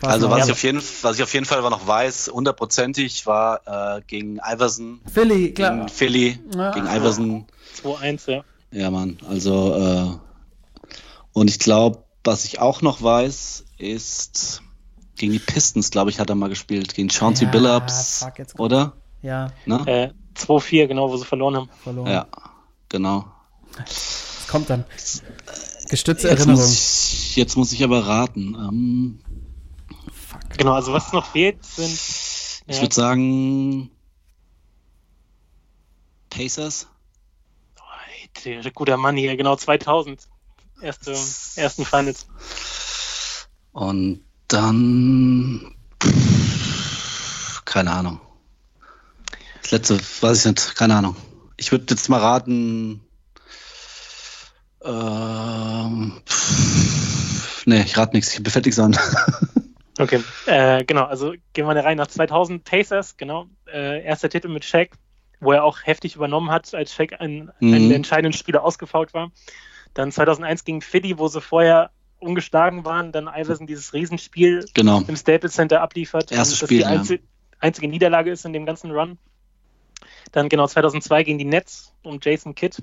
War's Also was Ja. ich, auf jeden, was ich auf jeden Fall aber noch weiß, hundertprozentig, war äh, gegen Iverson, Philly, klar. gegen Philly, Ah. gegen Iverson. 2-1, ja. Ja, Mann. Also, äh, und ich glaube, was ich auch noch weiß, ist gegen die Pistons, glaube ich, hat er mal gespielt. Gegen Chauncey Ja, Billups, fuck, jetzt- oder? Ja, Ne? Äh, 2-4, genau, wo sie verloren haben. verloren. Ja, genau. Es kommt dann. Gestützte Jetzt Erinnerung. muss, ich, jetzt muss ich aber raten. Ähm, Fuck. Genau, also was noch fehlt, sind. ich Ja, würde sagen Pacers. oh, guter Mann hier, genau, 2000. Erste, ersten Finals. Und dann keine Ahnung. Das letzte weiß ich nicht, keine Ahnung. Ich würde jetzt mal raten. Ähm, nee, ich rate nichts. Ich bin fertig sein. [laughs] Okay, äh, genau, also gehen wir der Reihe nach 2000 Pacers, genau. Äh, erster Titel mit Shaq, wo er auch heftig übernommen hat, als Shaq ein, Mhm. einen entscheidenden Spieler ausgefault war. Dann 2001 gegen Philly, wo sie vorher ungeschlagen waren, dann Iverson dieses Riesenspiel genau. im Staples Center abliefert. Erstes Spiel, die ja. einzi einzige Niederlage ist in dem ganzen Run. Dann genau 2002 gegen die Nets um Jason Kidd.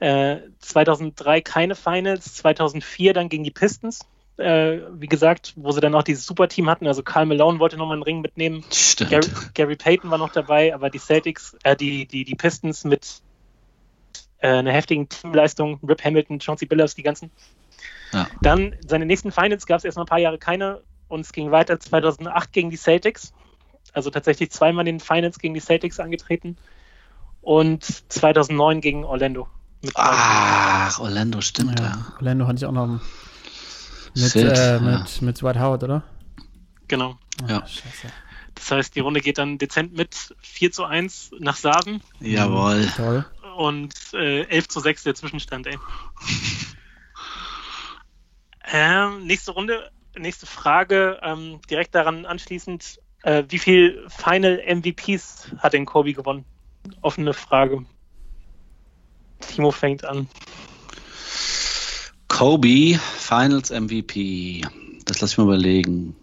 Äh, 2003 keine Finals, 2004 dann gegen die Pistons. Äh, wie gesagt, wo sie dann auch dieses Superteam hatten. Also Karl Malone wollte nochmal einen Ring mitnehmen. Stimmt. Gary, Gary Payton war noch dabei, aber die Celtics, äh, die, die, die Pistons mit äh, einer heftigen Teamleistung, Rip Hamilton, Chauncey Billups, die ganzen. Ja. Dann seine nächsten Finals gab es erst mal ein paar Jahre keine und es ging weiter 2008 gegen die Celtics. Also tatsächlich zweimal in den Finals gegen die Celtics angetreten und 2009 gegen Orlando. Mit Ach, Orlando, stimmt, ja. Ja, Orlando hatte ich auch noch mit, Shit, äh, ja. mit, mit Dwight Howard, oder? Genau. Ah, Ja. Scheiße. Das heißt, die Runde geht dann dezent mit 4 zu 1 nach Sasen Jawohl. Toll. Und äh, 11 zu 6 der Zwischenstand, ey. ähm, nächste Runde, nächste Frage, ähm, direkt daran anschließend, Äh, wie viel Final MVPs hat denn Kobe gewonnen? Offene Frage. Timo fängt an. Kobe, Finals MVP. Das lass ich mal überlegen.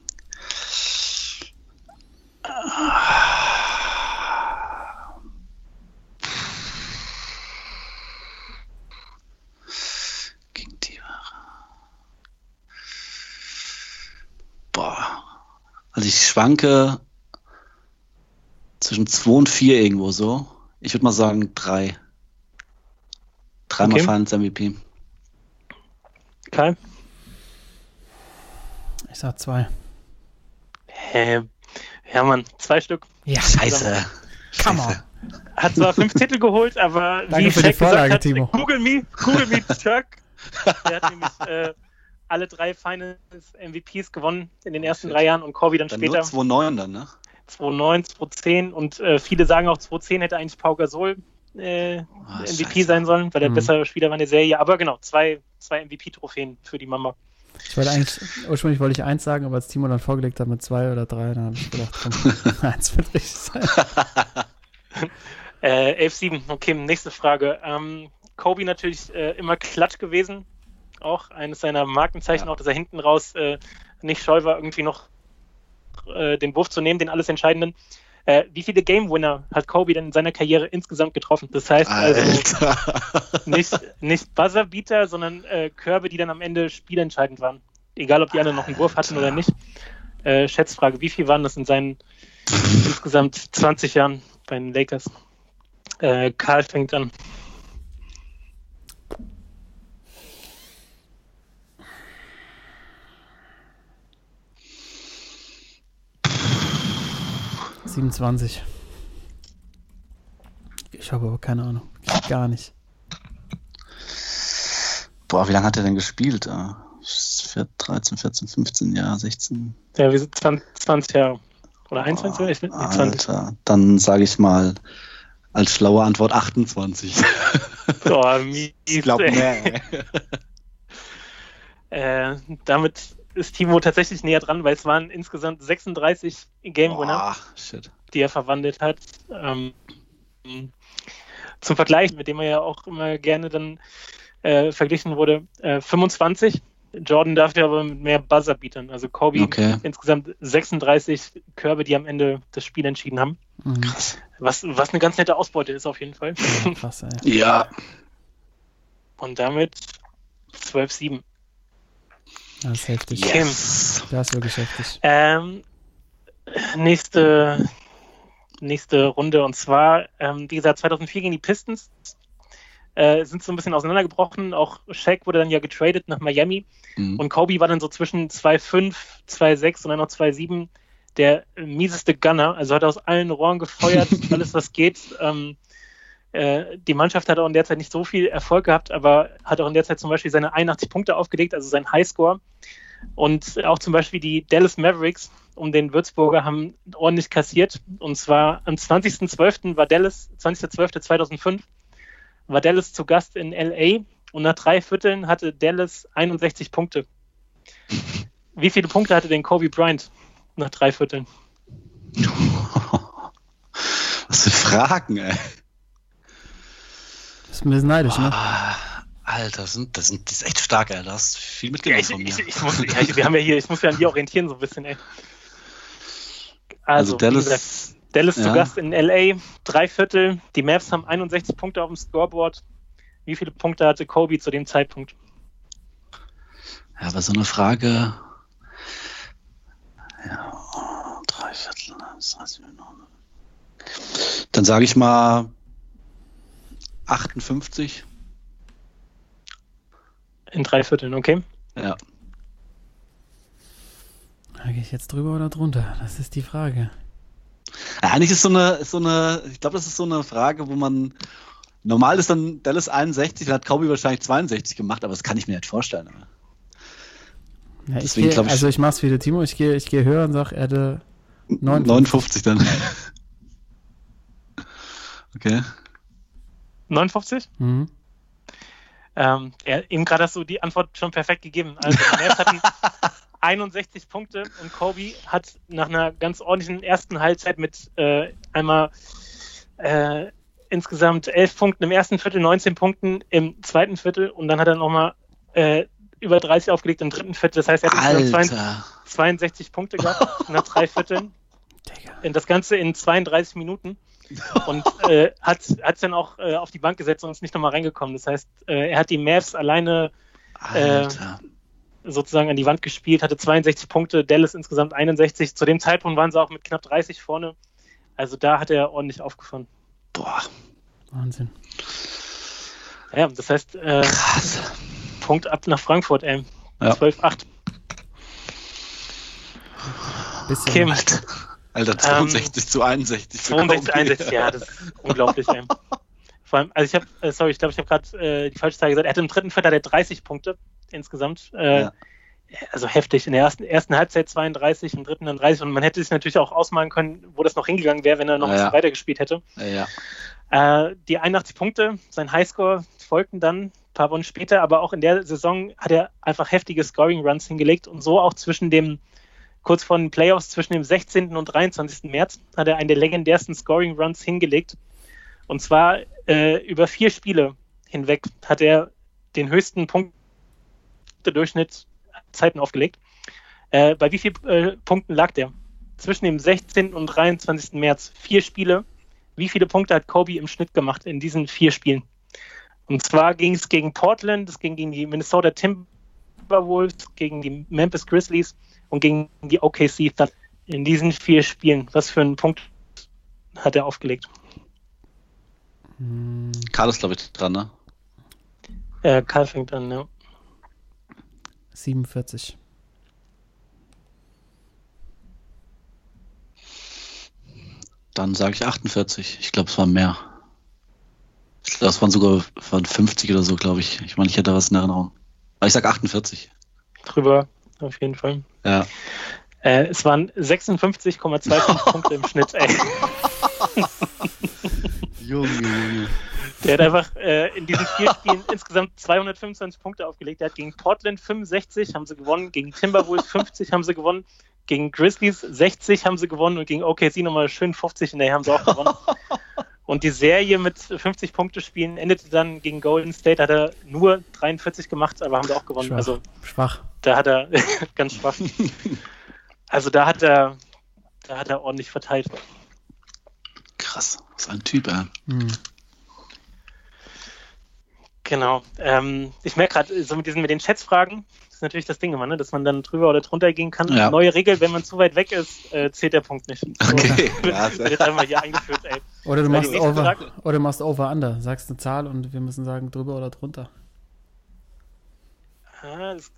Gegen die Boah. Also ich schwanke zwischen 2 und 4 irgendwo so. Ich würde mal sagen 3. Dreimal Okay. Finals MVP. Kai? Ich sag zwei. Hä? Ja, Mann, zwei Stück. Ja, Scheiße. Come on. Hat zwar fünf Titel geholt, aber Danke wie für die Vorlage, gesagt hat, Timo. Google me, Google me, Chuck. Der hat nämlich äh, alle drei Finals MVPs gewonnen in den ersten Shit. drei Jahren und Kobe dann, Dann später nur 2-9 dann, ne? 2009, 2010 und äh, viele sagen auch 2010 hätte eigentlich Pau Gasol äh, Ah, MVP scheiße. sein sollen, weil er Mhm. besser Spieler war in der Serie. Aber genau, zwei, zwei MVP-Trophäen für die Mama. Ich wollte eigentlich, ursprünglich wollte ich eins sagen, aber als Timo dann vorgelegt hat mit zwei oder drei, dann habe ich gedacht, komm, [laughs] eins wird richtig sein. [laughs] Äh, 11-7, okay, nächste Frage. Ähm, Kobe natürlich äh, immer klatsch gewesen. Auch eines seiner Markenzeichen, Ja. auch dass er hinten raus äh, nicht scheu war, irgendwie noch äh, den Wurf zu nehmen, den alles Entscheidenden. Äh, wie viele Game Winner hat Kobe denn in seiner Karriere insgesamt getroffen? Das heißt also [laughs] nicht, nicht Buzzerbeater, sondern äh, Körbe, die dann am Ende spielentscheidend waren. Egal, ob die anderen noch einen Wurf hatten oder nicht. Äh, Schätzfrage, wie viel waren das in seinen insgesamt 20 Jahren bei den Lakers? Äh, Karl fängt an. 27. Ich habe aber keine Ahnung. Gar nicht. Boah, wie lange hat er denn gespielt? Ah, 13, 14, 15 Jahre, 16. Ja, wir sind 20, 20 Jahre. Oder 21 Jahre? Ich, nee, 20. Alter, dann sage ich mal als schlaue Antwort 28. Boah, mies, [laughs] ich glaube mehr. Äh, damit ist Timo tatsächlich näher dran, weil es waren insgesamt 36 Game Winner. Shit. die er verwandelt hat. Ähm, zum Vergleich, mit dem er ja auch immer gerne dann äh, verglichen wurde, äh, 25. Jordan dafür aber mit mehr Buzzerbeatern. Also Kobe Okay. insgesamt 36 Körbe, die am Ende das Spiel entschieden haben. Mhm. Krass. Was, was eine ganz nette Ausbeute ist auf jeden Fall. Ja, krass, ey. Ja. Und damit 12-7. Das ist heftig. Yes. Das ist wirklich heftig. Ähm, nächste, nächste Runde und zwar, ähm, wie gesagt, 2004 gegen die Pistons äh, sind so ein bisschen auseinandergebrochen. Auch Shaq wurde dann ja getradet nach Miami Mhm. und Kobe war dann so zwischen 2,5, 2,6 und dann noch 2,7 der mieseste Gunner. Also hat aus allen Rohren gefeuert, [laughs] alles was geht. Ähm, äh, die Mannschaft hat auch in der Zeit nicht so viel Erfolg gehabt, aber hat auch in der Zeit zum Beispiel seine 81 Punkte aufgelegt, also sein Highscore. Und auch zum Beispiel die Dallas Mavericks um den Würzburger haben ordentlich kassiert. Und zwar am 20.12. war Dallas, 20.12.2005, war Dallas zu Gast in LA und nach drei Vierteln hatte Dallas 61 Punkte. Wie viele Punkte hatte denn Kobe Bryant nach drei Vierteln? [laughs] Was für Fragen, ey. Das ist ein bisschen neidisch, ne? Ah, Alter, das, sind, das, sind, das ist echt stark, ey. Du hast viel Ja, mitgenommen ich, von mir. ich, ich muss, ja, ich, wir haben ja hier, ich muss ja an dir orientieren so ein bisschen, ey. also wie Dallas, gesagt, Dallas zu ja. Gast in LA, drei Viertel. Die Mavs haben 61 Punkte auf dem Scoreboard. Wie viele Punkte hatte Kobe zu dem Zeitpunkt? ja, aber so eine Frage. Ja, drei Viertel. das heißt, wir noch- Dann sage ich mal 58. In drei Vierteln, okay? Ja. Da gehe ich jetzt drüber oder drunter? Das ist die Frage. Ja, Eigentlich ist so eine, ist so eine, ich glaube, das ist so eine Frage, wo man, normal ist dann Dallas 61, dann hat Kobe wahrscheinlich 62 gemacht, aber das kann ich mir nicht vorstellen. Ja, ich Deswegen gehe, glaub ich- also ich mach's wie der Timo, ich gehe ich gehe höher und sag, er hatte 59. 59 dann. [laughs] Okay. 59? Mhm. Ähm, ja, eben gerade hast du die Antwort schon perfekt gegeben. Also Mavs hatten [laughs] 61 Punkte und Kobe hat nach einer ganz ordentlichen ersten Halbzeit mit äh, einmal äh, insgesamt 11 Punkten im ersten Viertel, 19 Punkten im zweiten Viertel und dann hat er nochmal äh, über 30 aufgelegt im dritten Viertel. Das heißt, er hat Alter. 62 Punkte gehabt [laughs] nach drei Vierteln. Das Ganze in 32 Minuten und äh, hat es dann auch äh, auf die Bank gesetzt und ist nicht nochmal reingekommen. Das heißt, äh, er hat die Mavs alleine äh, sozusagen an die Wand gespielt, hatte 62 Punkte, Dallas insgesamt 61. Zu dem Zeitpunkt waren sie auch mit knapp 30 vorne. Also da hat er ordentlich aufgefahren. Boah. Wahnsinn. Ja, das heißt, äh, Krass. Punkt ab nach Frankfurt, ey. Ja. 12-8. Bisschen. Kim, Alter, Alter 62 zu 61. für 62, Kobe. 61, ja, das ist unglaublich, ey. Vor allem, also ich habe, äh, sorry, ich glaube, ich habe gerade äh, die falsche Zahl gesagt. Er hatte im dritten Viertel hat er 30 Punkte insgesamt. Äh, Ja. Also heftig. In der ersten, ersten Halbzeit 32, im dritten dann 30. Und man hätte sich natürlich auch ausmalen können, wo das noch hingegangen wäre, wenn er noch ein Ja. bisschen weiter gespielt hätte. Ja. Äh, die 81 Punkte, sein Highscore folgten dann ein paar Wochen später, aber auch in der Saison hat er einfach heftige Scoring-Runs hingelegt und so auch zwischen dem, kurz vor den Playoffs, zwischen dem 16. und 23. März hat er einen der legendärsten Scoring-Runs hingelegt. Und zwar äh, über vier Spiele hinweg hat er den höchsten Punktedurchschnitt Zeiten aufgelegt. Äh, bei wie vielen äh, Punkten lag der? Zwischen dem 16. und 23. März. Vier Spiele. Wie viele Punkte hat Kobe im Schnitt gemacht in diesen vier Spielen? Und zwar ging es gegen Portland, es ging gegen die Minnesota Timberwolves, gegen die Memphis Grizzlies und gegen die OKC Thunder. In diesen vier Spielen. Was für einen Punkt hat er aufgelegt? Hm, Karl ist, glaube ich, dran, ne? Äh, Karl fängt an, ja. 47. Dann sage ich 48. Ich glaube, es waren mehr. Ich glaube, es waren sogar waren 50 oder so, glaube ich. Ich meine, ich hätte was in Erinnerung. Aber ich sage 48. Drüber, auf jeden Fall. Ja. Äh, es waren 56,25 [laughs] Punkte im Schnitt, ey. Junge, Junge. Der hat einfach äh, in diesen vier Spielen insgesamt 225 Punkte aufgelegt. Er hat gegen Portland 65 haben sie gewonnen, gegen Timberwolves 50 haben sie gewonnen, gegen Grizzlies 60 haben sie gewonnen und gegen OKC nochmal schön 50 in der haben sie auch gewonnen. Und die Serie mit 50 Punkte spielen endete dann gegen Golden State, hat er nur 43 gemacht, aber haben sie auch gewonnen. Schwach. Also Schwach. Da hat er [laughs] ganz schwach. [laughs] Also da hat er, da hat er ordentlich verteilt. Krass. Was ein Typ, ey. Hm. Genau. Ähm, ich merke gerade, so mit diesen mit den Chatsfragen, das ist natürlich das Ding immer, ne? dass man dann drüber oder drunter gehen kann. Ja. Neue Regel, wenn man zu weit weg ist, äh, zählt der Punkt nicht. So, Okay. [laughs] Ja, wird jetzt einmal hier eingeführt, ey. Oder du Weil machst over, Frage- oder du machst over under. Sagst eine Zahl und wir müssen sagen drüber oder drunter. Ah, das,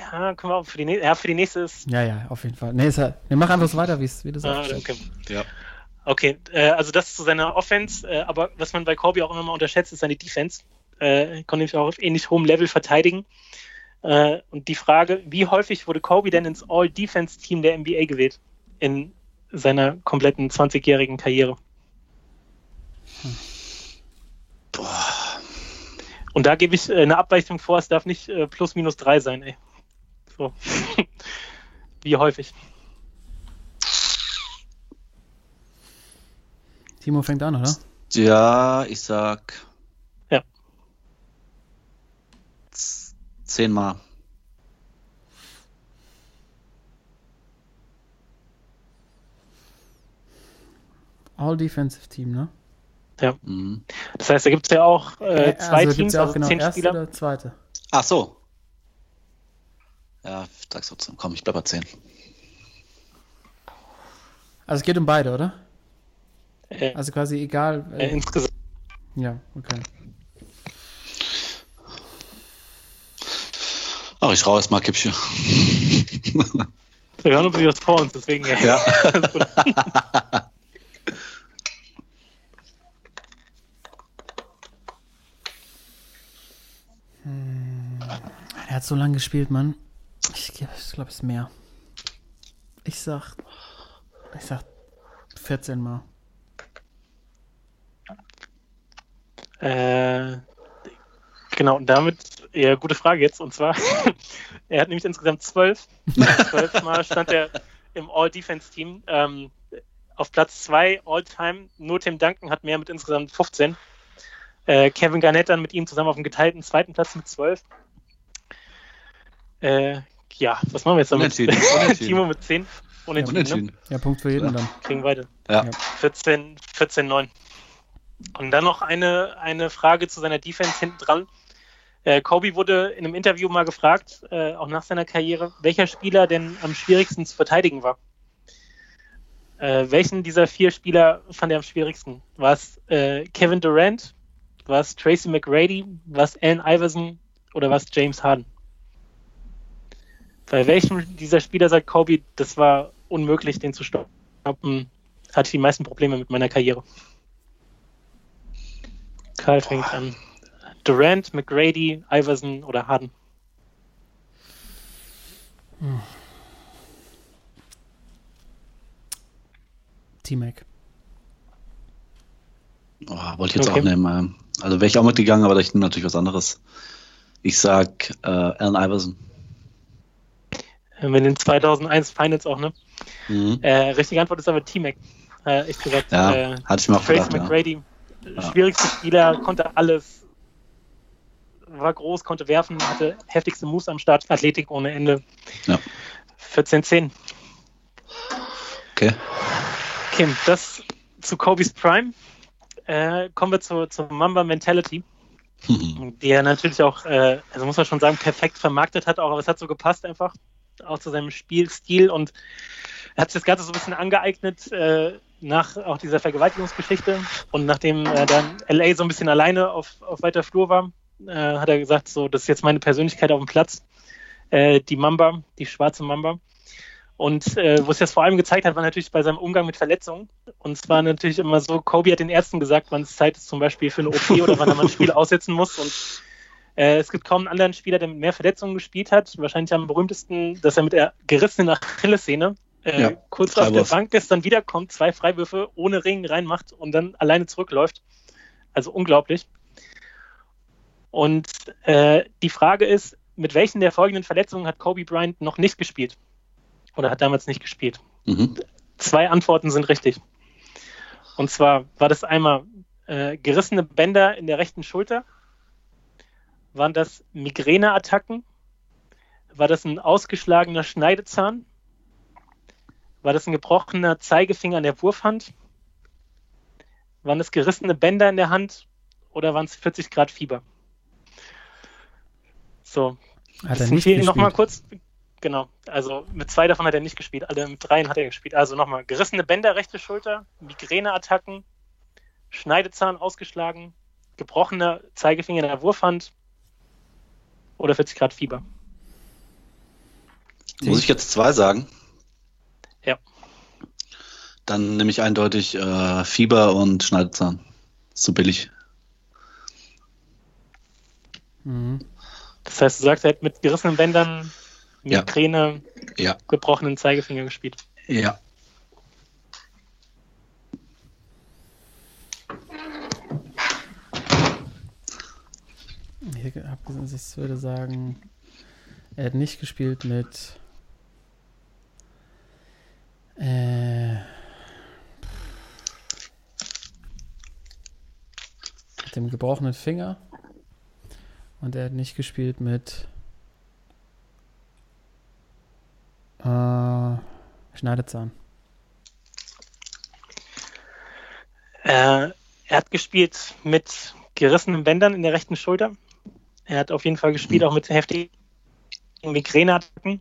ja, können wir auch für die, nä- ja, für die nächste ist. Ja, ja, auf jeden Fall. Nee, ist ja, nee mach einfach so weiter, wie du Ah, sagst. okay. Ja. Okay, äh, also das zu seiner Offense, äh, aber was man bei Kobe auch immer mal unterschätzt, ist seine Defense. Äh, konnte nämlich auch auf ähnlich hohem Level verteidigen. Äh, und die Frage, wie häufig wurde Kobe denn ins All-Defense-Team der NBA gewählt in seiner kompletten 20-jährigen Karriere? Boah. Und da gebe ich äh, eine Abweichung vor, es darf nicht äh, plus minus drei sein, ey. So. [laughs] wie häufig? Timo fängt an, oder? Ja, ich sag. Ja. Zehnmal. All Defensive Team, ne? Mhm. Das heißt, da gibt es ja auch äh, zwei gibt's Teams, ja auch also genau zehn erste Spieler. Äh, oder zweite. Ach so. Ja, ich sag's trotzdem. Komm, ich bleib bei 10. Also es geht um beide, oder? Äh, Also quasi egal. äh, Äh, insgesamt. ja, okay. Ach, ich erst mal Kippchen. Wir hören uns was vor uns, deswegen. Ja. Ja. Alles gut. Er hat so lange gespielt, Mann. Glaube, es ist mehr. Ich sag. Ich sag 14 Mal. Äh, Genau, und damit, ja, gute Frage jetzt. Und zwar, [laughs] er hat nämlich insgesamt zwölf. zwölf Mal stand er im All-Defense-Team. Ähm, auf Platz zwei All-Time. Nur Tim Duncan hat mehr mit insgesamt 15. Äh, Kevin Garnett dann mit ihm zusammen auf dem geteilten zweiten Platz mit zwölf. Äh, ja, was machen wir jetzt damit? Unentschieden, [laughs] unentschieden. Timo mit 10. Unentschieden, ne? Unentschieden. Ja, Punkt für jeden Ja. dann. Kriegen beide. Ja. Ja. 14, 14, 9. Und dann noch eine, eine Frage zu seiner Defense hinten dran. Äh, Kobe wurde in einem Interview mal gefragt, äh, auch nach seiner Karriere, welcher Spieler denn am schwierigsten zu verteidigen war. Äh, welchen dieser vier Spieler fand er am schwierigsten? War es äh, Kevin Durant? War es Tracy McGrady? War es Allen Iverson? Oder war es James Harden? Bei welchem dieser Spieler sagt Kobe, das war unmöglich, den zu stoppen? Hatte ich die meisten Probleme mit meiner Karriere. Karl fängt an. Durant, McGrady, Iverson oder Harden? T-Mac. Oh, wollte ich jetzt Okay. auch nehmen. ähm, Also wäre ich auch mitgegangen, aber ich nehme natürlich was anderes. Ich sag äh, Allen Iverson. Mit den 2001 Finals auch, ne? Mhm. Äh, richtige Antwort ist aber T-Mac. Äh, ich gesagt, Ja, äh, hatte ich mir auch Tracy gedacht. McGrady, Ja. schwierigster Spieler, konnte alles, war groß, konnte werfen, hatte heftigste Moves am Start, Athletik ohne Ende. Ja. 14-10. Okay. Okay, das zu Kobe's Prime. Äh, kommen wir zur, zur Mamba Mentality, [laughs] die er natürlich auch, äh, also muss man schon sagen, perfekt vermarktet hat, auch, aber es hat so gepasst einfach, auch zu seinem Spielstil und er hat sich das Ganze so ein bisschen angeeignet äh, nach auch dieser Vergewaltigungsgeschichte und nachdem er dann LA so ein bisschen alleine auf, auf weiter Flur war, äh, hat er gesagt, so, das ist jetzt meine Persönlichkeit auf dem Platz, äh, die Mamba, die schwarze Mamba. Und äh, wo es das vor allem gezeigt hat, war natürlich bei seinem Umgang mit Verletzungen. Und zwar natürlich immer so, Kobe hat den Ärzten gesagt, wann es Zeit ist zum Beispiel für eine OP oder wann er mal ein Spiel [laughs] aussetzen muss. Und äh, es gibt kaum einen anderen Spieler, der mit mehr Verletzungen gespielt hat. Wahrscheinlich am berühmtesten, dass er mit der gerissenen Achillessehne äh, Ja, kurz auf der. Bank ist, dann wiederkommt, zwei Freiwürfe ohne Ring reinmacht und dann alleine zurückläuft. Also unglaublich. Und äh, die Frage ist, mit welchen der folgenden Verletzungen hat Kobe Bryant noch nicht gespielt? Oder hat damals nicht gespielt? Mhm. Zwei Antworten sind richtig. Und zwar war das einmal äh, gerissene Bänder in der rechten Schulter, waren das Migräneattacken, war das ein ausgeschlagener Schneidezahn, war das ein gebrochener Zeigefinger an der Wurfhand, waren das gerissene Bänder in der Hand oder waren es 40 Grad Fieber? So, Hat das er nicht gespielt. kurz. Genau, also mit zwei davon hat er nicht gespielt, alle mit dreien hat er gespielt. Also nochmal, gerissene Bänder, rechte Schulter, Migräneattacken, Schneidezahn ausgeschlagen, gebrochener Zeigefinger in der Wurfhand oder 40 Grad Fieber. Muss ich jetzt zwei sagen? Ja. Dann nehme ich eindeutig äh, Fieber und Schneidezahn. Ist so billig. Mhm. Das heißt, du sagst, er hat mit gerissenen Bändern, Ja. Migräne, Ja. gebrochenen Zeigefinger gespielt. Ja. Ich habe ich würde sagen, er hat nicht gespielt mit äh, mit dem gebrochenen Finger und er hat nicht gespielt mit äh, Schneidezahn. Äh, er hat gespielt mit gerissenen Bändern in der rechten Schulter. Er hat auf jeden Fall gespielt auch mit heftigen Migräneattacken.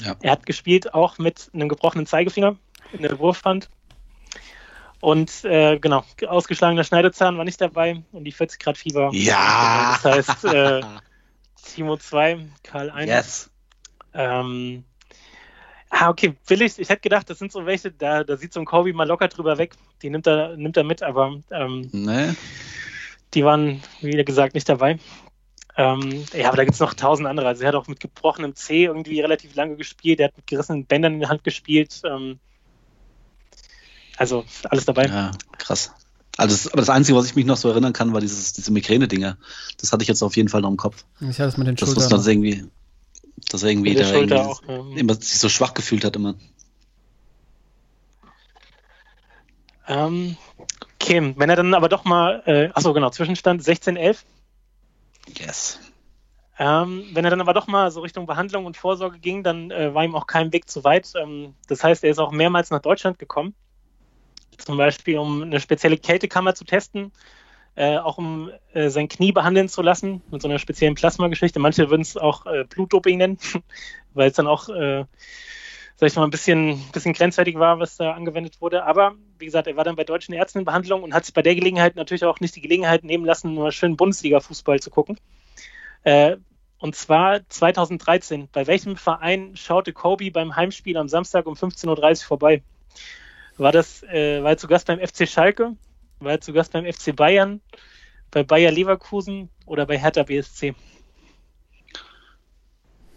Ja. Er hat gespielt auch mit einem gebrochenen Zeigefinger in der Wurfhand. Und äh, genau, ausgeschlagener Schneidezahn war nicht dabei und die 40 Grad Fieber. Ja. Das heißt, äh, Timo 2, Karl 1. Yes. Ähm, ah, okay, billig. Ich hätte gedacht, das sind so welche, da, da sieht so ein Kobe mal locker drüber weg. Die nimmt er, nimmt er mit, aber ähm, Nee. die waren, wie gesagt, nicht dabei. Ähm, ja, aber da gibt es noch tausend andere. Also er hat auch mit gebrochenem C irgendwie relativ lange gespielt. Er hat mit gerissenen Bändern in der Hand gespielt. Ähm, also alles dabei. Ja, krass. Also das, aber das Einzige, was ich mich noch so erinnern kann, war dieses, diese Migräne-Dinger. Das hatte ich jetzt auf jeden Fall noch im Kopf. Ich hatte es mit den Das Schultern. was das irgendwie, dass er irgendwie, da Schulter irgendwie auch, ja. immer sich so schwach gefühlt hat immer. Ähm, okay, wenn er dann aber doch mal, äh, achso genau, Zwischenstand 16-11. Yes. Ähm, wenn er dann aber doch mal so Richtung Behandlung und Vorsorge ging, dann äh, war ihm auch kein Weg zu weit. Ähm, das heißt, er ist auch mehrmals nach Deutschland gekommen. Zum Beispiel, um eine spezielle Kältekammer zu testen, äh, auch um äh, sein Knie behandeln zu lassen mit so einer speziellen Plasmageschichte. Manche würden es auch äh, Blutdoping nennen, [laughs] weil es dann auch, äh, sag ich mal, ein bisschen, bisschen grenzwertig war, was da angewendet wurde. Aber wie gesagt, er war dann bei deutschen Ärzten in Behandlung und hat sich bei der Gelegenheit natürlich auch nicht die Gelegenheit nehmen lassen, nur schön Bundesliga-Fußball zu gucken. Äh, und zwar 2013. Bei welchem Verein schaute Kobe beim Heimspiel am Samstag um 15.30 Uhr vorbei? War das, äh, war er zu Gast beim FC Schalke? War er zu Gast beim FC Bayern? Bei Bayer Leverkusen oder bei Hertha BSC?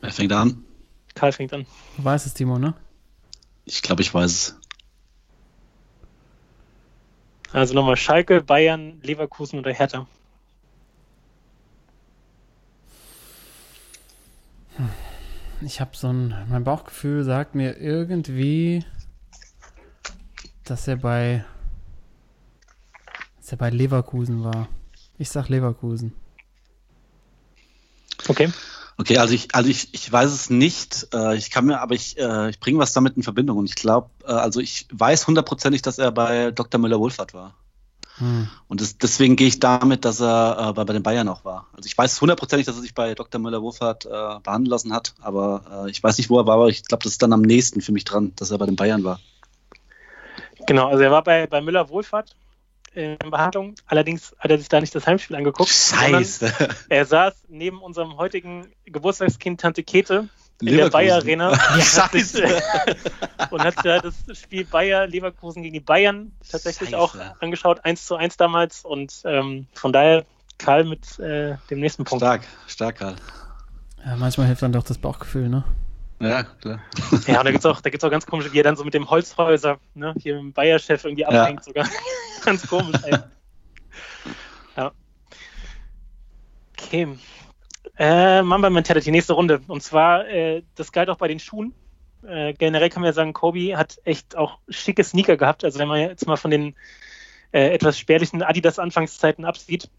Wer fängt an? Karl fängt an. Du weißt es, Timo, ne? Ich glaube, ich weiß es. Also nochmal Schalke, Bayern, Leverkusen oder Hertha. Ich habe so ein, mein Bauchgefühl sagt mir irgendwie, dass er bei, dass er bei Leverkusen war. Ich sag Leverkusen. Okay. Okay, also ich, also ich, ich weiß es nicht. Äh, ich kann mir, aber ich, äh, ich bringe was damit in Verbindung. Und ich glaube, äh, also ich weiß hundertprozentig, dass er bei Dr. Müller-Wohlfahrt war. Hm. Und das, deswegen gehe ich damit, dass er äh, bei, bei den Bayern auch war. Also ich weiß hundertprozentig, dass er sich bei Dr. Müller-Wohlfahrt äh, behandeln lassen hat, aber äh, ich weiß nicht, wo er war, aber ich glaube, das ist dann am nächsten für mich dran, dass er bei den Bayern war. Genau, also er war bei, bei Müller Wohlfahrt in Behandlung. Allerdings hat er sich da nicht das Heimspiel angeguckt. sondern [laughs] Er saß neben unserem heutigen Geburtstagskind Tante Kete in der. Bayer Arena [laughs] [laughs] und hat, sich, Scheiße. und hat da das Spiel Bayer Leverkusen gegen die Bayern tatsächlich Scheiße. auch angeschaut, 1 zu 1 damals. Und ähm, von daher Karl mit äh, dem nächsten Punkt. Stark, stark, Karl. Ja, manchmal hilft dann doch das Bauchgefühl, ne? Ja, klar. Ja, und da gibt es auch, da gibt's auch ganz komische, wie er dann so mit dem Holzhäuser, ne, hier dem Bayer-Chef irgendwie Ja. abhängt sogar. [laughs] ganz komisch, ey. Ja. Okay. Äh, Mamba Mentality, nächste Runde. Und zwar, äh, das galt auch bei den Schuhen. Äh, generell kann man ja sagen, Kobe hat echt auch schicke Sneaker gehabt. Also wenn man jetzt mal von den äh, etwas spärlichen Adidas-Anfangszeiten absieht,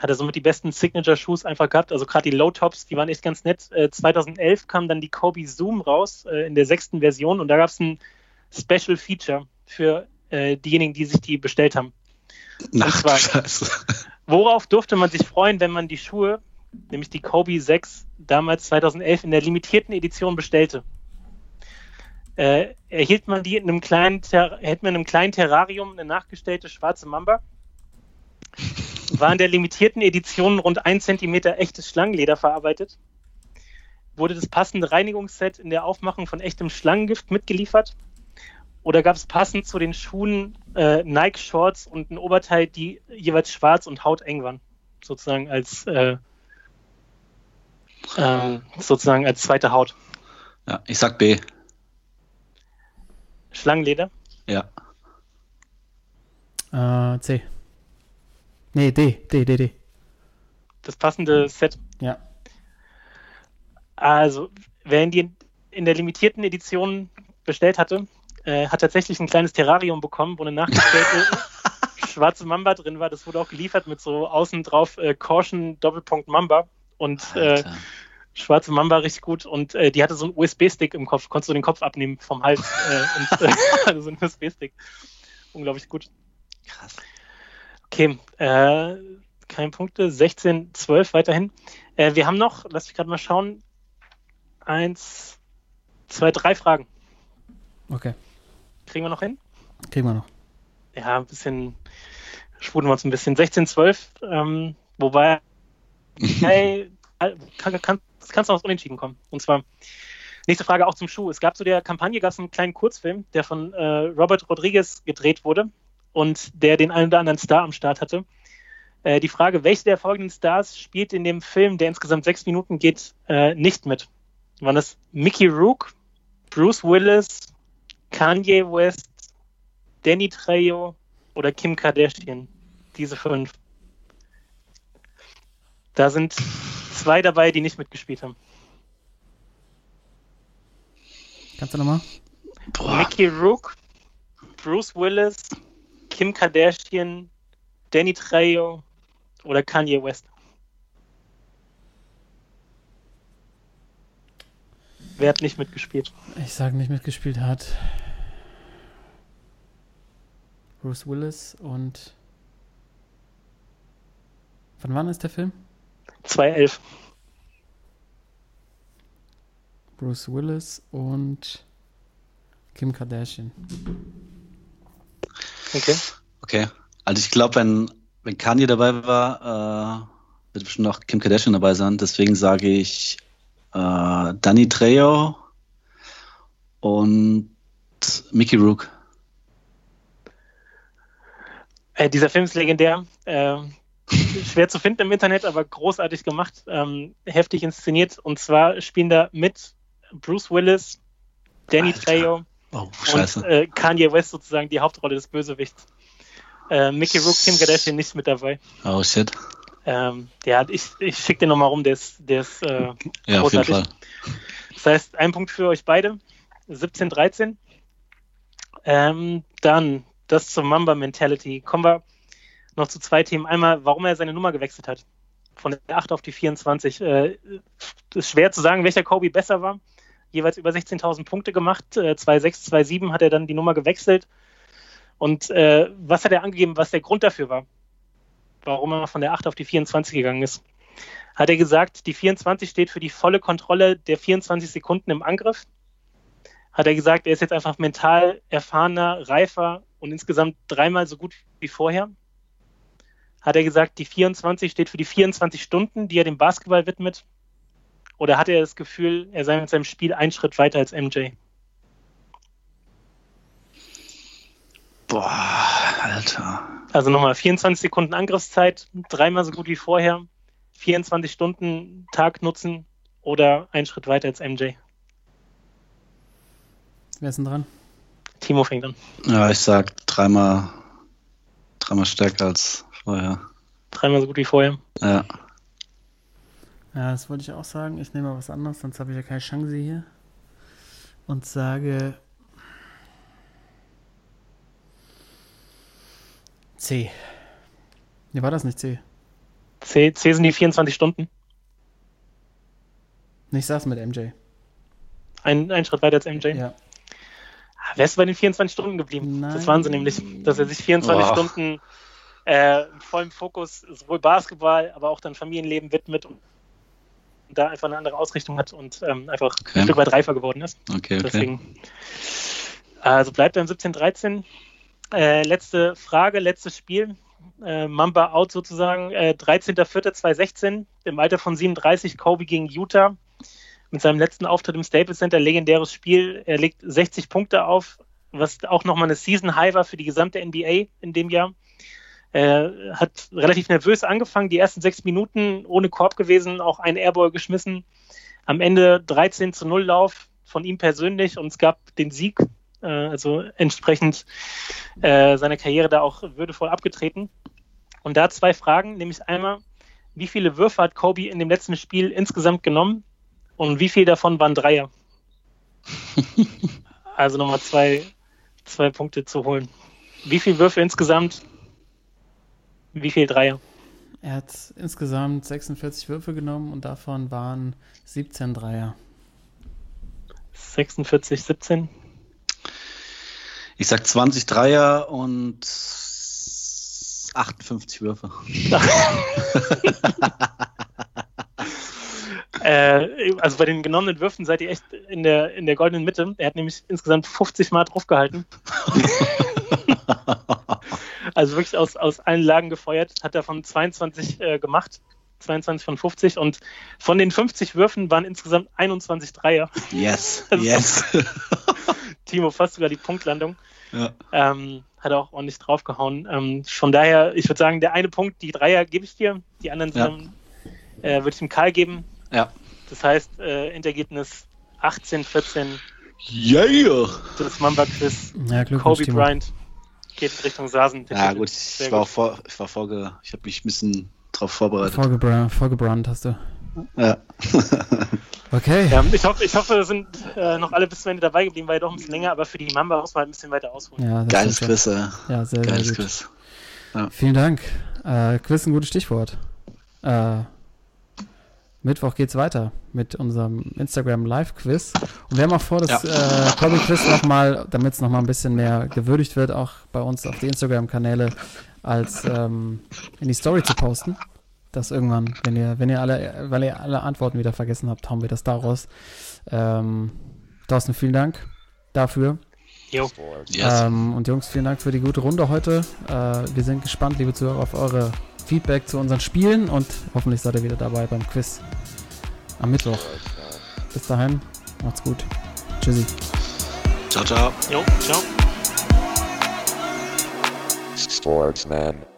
hat er somit die besten Signature-Shoes einfach gehabt. Also gerade die Low-Tops, die waren echt ganz nett. Äh, 2011 kam dann die Kobe Zoom raus äh, in der sechsten Version und da gab es ein Special Feature für äh, diejenigen, die sich die bestellt haben. Ach, zwar- Scheiße. [laughs] Worauf durfte man sich freuen, wenn man die Schuhe, nämlich die Kobe 6, damals 2011 in der limitierten Edition bestellte? Äh, erhielt man die in einem kleinen, Ter erhält man in einem kleinen Terrarium eine nachgestellte schwarze Mamba? War in der limitierten Edition rund ein Zentimeter echtes Schlangenleder verarbeitet? Wurde das passende Reinigungsset in der Aufmachung von echtem Schlangengift mitgeliefert? Oder gab es passend zu den Schuhen äh, Nike Shorts und ein Oberteil, die jeweils schwarz und hauteng waren? Sozusagen als äh, ähm, sozusagen als zweite Haut. Ja, ich sag B. Schlangenleder. Ja. Äh, C. Nee, D, D, D, D. Das passende Set. Ja. Also, wer in, die, in der limitierten Edition bestellt hatte, äh, hat tatsächlich ein kleines Terrarium bekommen, wo eine nachgestellte [laughs] schwarze Mamba drin war. Das wurde auch geliefert mit so außen drauf äh, Caution Doppelpunkt Mamba und äh, schwarze Mamba richtig gut. Und äh, die hatte so einen USB-Stick im Kopf. Konntest du den Kopf abnehmen vom Hals äh, und hatte [laughs] so einen USB-Stick. Unglaublich gut. Krass. Okay, äh, keine Punkte. 16, 12 weiterhin. Äh, wir haben noch, lass mich gerade mal schauen, eins, zwei, drei Fragen. Okay. Kriegen wir noch hin? Kriegen wir noch. Ja, ein bisschen, schwulen wir uns ein bisschen. 16, 12, ähm, wobei, hey, [laughs] kann, kann, kannst du noch aus Unentschieden kommen. Und zwar, nächste Frage auch zum Schuh. Es gab zu der Kampagne gab es einen kleinen Kurzfilm, der von äh, Robert Rodriguez gedreht wurde und der den einen oder anderen Star am Start hatte. Äh, die Frage, welche der folgenden Stars spielt in dem Film, der insgesamt sechs Minuten geht, äh, nicht mit? Waren das Mickey Rook, Bruce Willis, Kanye West, Danny Trejo oder Kim Kardashian? Diese fünf. Da sind zwei dabei, die nicht mitgespielt haben. Kannst du nochmal? Mickey Rook, Bruce Willis, Kim Kardashian, Danny Trejo oder Kanye West. Wer hat nicht mitgespielt? Ich sage nicht mitgespielt hat. Bruce Willis und. Von wann ist der Film? 2011. Bruce Willis und Kim Kardashian. Okay. Okay. Also ich glaube, wenn, wenn Kanye dabei war, äh, wird bestimmt auch Kim Kardashian dabei sein. Deswegen sage ich äh, Danny Trejo und Mickey Rook. Äh, dieser Film ist legendär. Äh, [laughs] schwer zu finden im Internet, aber großartig gemacht, ähm, heftig inszeniert. Und zwar spielen da mit Bruce Willis, Danny Alter. Trejo Oh, scheiße. und äh, Kanye West sozusagen die Hauptrolle des Bösewichts. Äh, Mickey Rook, Kim Kardashian nicht mit dabei. oh shit. Ähm, ja, ich, ich schicke den nochmal rum, der ist, der ist äh, Ja, auf jeden großartig. Fall. Das heißt, ein Punkt für euch beide. 17, 13. Ähm, dann das zur Mamba Mentality. Kommen wir noch zu zwei Themen. Einmal, warum er seine Nummer gewechselt hat. Von der 8 auf die 24. Äh, ist schwer zu sagen, welcher Kobe besser war. Jeweils über 16.000 Punkte gemacht. Äh, 2,6, 2,7 hat er dann die Nummer gewechselt. Und äh, was hat er angegeben, was der Grund dafür war? Warum er von der 8 auf die 24 gegangen ist? Hat er gesagt, die 24 steht für die volle Kontrolle der 24 Sekunden im Angriff? Hat er gesagt, er ist jetzt einfach mental erfahrener, reifer und insgesamt dreimal so gut wie vorher? Hat er gesagt, die 24 steht für die 24 Stunden, die er dem Basketball widmet? Oder hat er das Gefühl, er sei mit seinem Spiel einen Schritt weiter als MJ? Boah, Alter. Also nochmal 24 Sekunden Angriffszeit, dreimal so gut wie vorher, 24 Stunden Tag nutzen oder einen Schritt weiter als MJ. Wer ist denn dran? Timo fängt an. Ja, ich sag dreimal, dreimal stärker als vorher. Dreimal so gut wie vorher. Ja. Ja, das wollte ich auch sagen. Ich nehme mal was anderes, sonst habe ich ja keine Chance hier. Und sage C. Nee, war das nicht C? C, C sind die 24 Stunden. Ich sag's mit MJ. Ein, ein Schritt weiter als MJ. Ja. Wärst du bei den 24 Stunden geblieben? Nein. Das waren sie nämlich, dass er sich 24 Boah. Stunden äh, voll im Fokus sowohl Basketball, aber auch dann Familienleben widmet und da einfach eine andere Ausrichtung hat und ähm, einfach Okay. ein Stück weit reifer geworden ist. Okay, okay. Deswegen. Also bleibt beim 17-13. Äh, letzte Frage, letztes Spiel. Äh, Mamba out sozusagen. Äh, 13.04.2016 im Alter von 37 Kobe gegen Utah. Mit seinem letzten Auftritt im Staples Center, legendäres Spiel. Er legt 60 Punkte auf, was auch nochmal eine Season High war für die gesamte NBA in dem Jahr. Äh, hat relativ nervös angefangen, die ersten sechs Minuten ohne Korb gewesen, auch einen Airball geschmissen. Am Ende 13 zu 0 Lauf von ihm persönlich und es gab den Sieg, äh, also entsprechend äh, seiner Karriere da auch würdevoll abgetreten. Und da zwei Fragen, nämlich einmal, wie viele Würfe hat Kobe in dem letzten Spiel insgesamt genommen und wie viel davon waren Dreier? [laughs] also nochmal zwei, zwei Punkte zu holen. Wie viele Würfe insgesamt? Wie viel Dreier? Er hat insgesamt 46 Würfe genommen und davon waren 17 Dreier. 46, 17? Ich sag 20 Dreier und 58 Würfe. [laughs] [laughs] Äh, also bei den genommenen Würfen seid ihr echt in der, in der goldenen Mitte. Er hat nämlich insgesamt 50 Mal draufgehalten. [laughs] also wirklich aus, aus allen Lagen gefeuert. Hat davon 22 äh, gemacht. 22 von 50. Und von den 50 Würfen waren insgesamt 21 Dreier. Yes, [laughs] Also- yes. [laughs] Timo fast sogar die Punktlandung. ja. Ähm, hat auch ordentlich draufgehauen. Ähm, von daher, ich würde sagen, der eine Punkt, die Dreier gebe ich dir. Die anderen Ja. äh, würde ich dem Karl geben. Ja. Das heißt, äh, Endergebnis 18, 14 Yeah. das Mamba-Quiz. Ja, Glückwunsch, Kobe Timo. Bryant geht in Richtung Sasen. Ja, gut, ich war, gut. Vor, ich war vorge, ich habe mich ein bisschen drauf vorbereitet. Vorgebrannt, vorgebrannt hast du. Ja. [laughs] okay. Ja, ich hoffe, ich hoffe, sind äh, noch alle bis zum Ende dabei geblieben, weil ja doch ein bisschen länger, aber für die Mamba muss man halt ein bisschen weiter ausholen. Ja, Geiles Quiz, ja. Ja, sehr, Geiles sehr gut. Quiz. Ja. Vielen Dank. Äh, Quiz ist ein gutes Stichwort. Äh, Mittwoch geht's weiter mit unserem Instagram Live-Quiz. Und wir haben auch vor, das ja. äh, Comic-Quiz nochmal, damit es nochmal ein bisschen mehr gewürdigt wird, auch bei uns auf die Instagram-Kanäle als ähm, in die Story zu posten. Das irgendwann, wenn ihr, wenn ihr alle, weil ihr alle Antworten wieder vergessen habt, hauen wir das daraus. Ähm, Thorsten, vielen Dank dafür. Jo. Yes. Ähm, und Jungs, vielen Dank für die gute Runde heute. Äh, wir sind gespannt, liebe Zuhörer, auf eure Feedback zu unseren Spielen und hoffentlich seid ihr wieder dabei beim Quiz am Mittwoch. Bis dahin, macht's gut. Tschüssi. Ciao, ciao. Jo, ciao. Sportsman.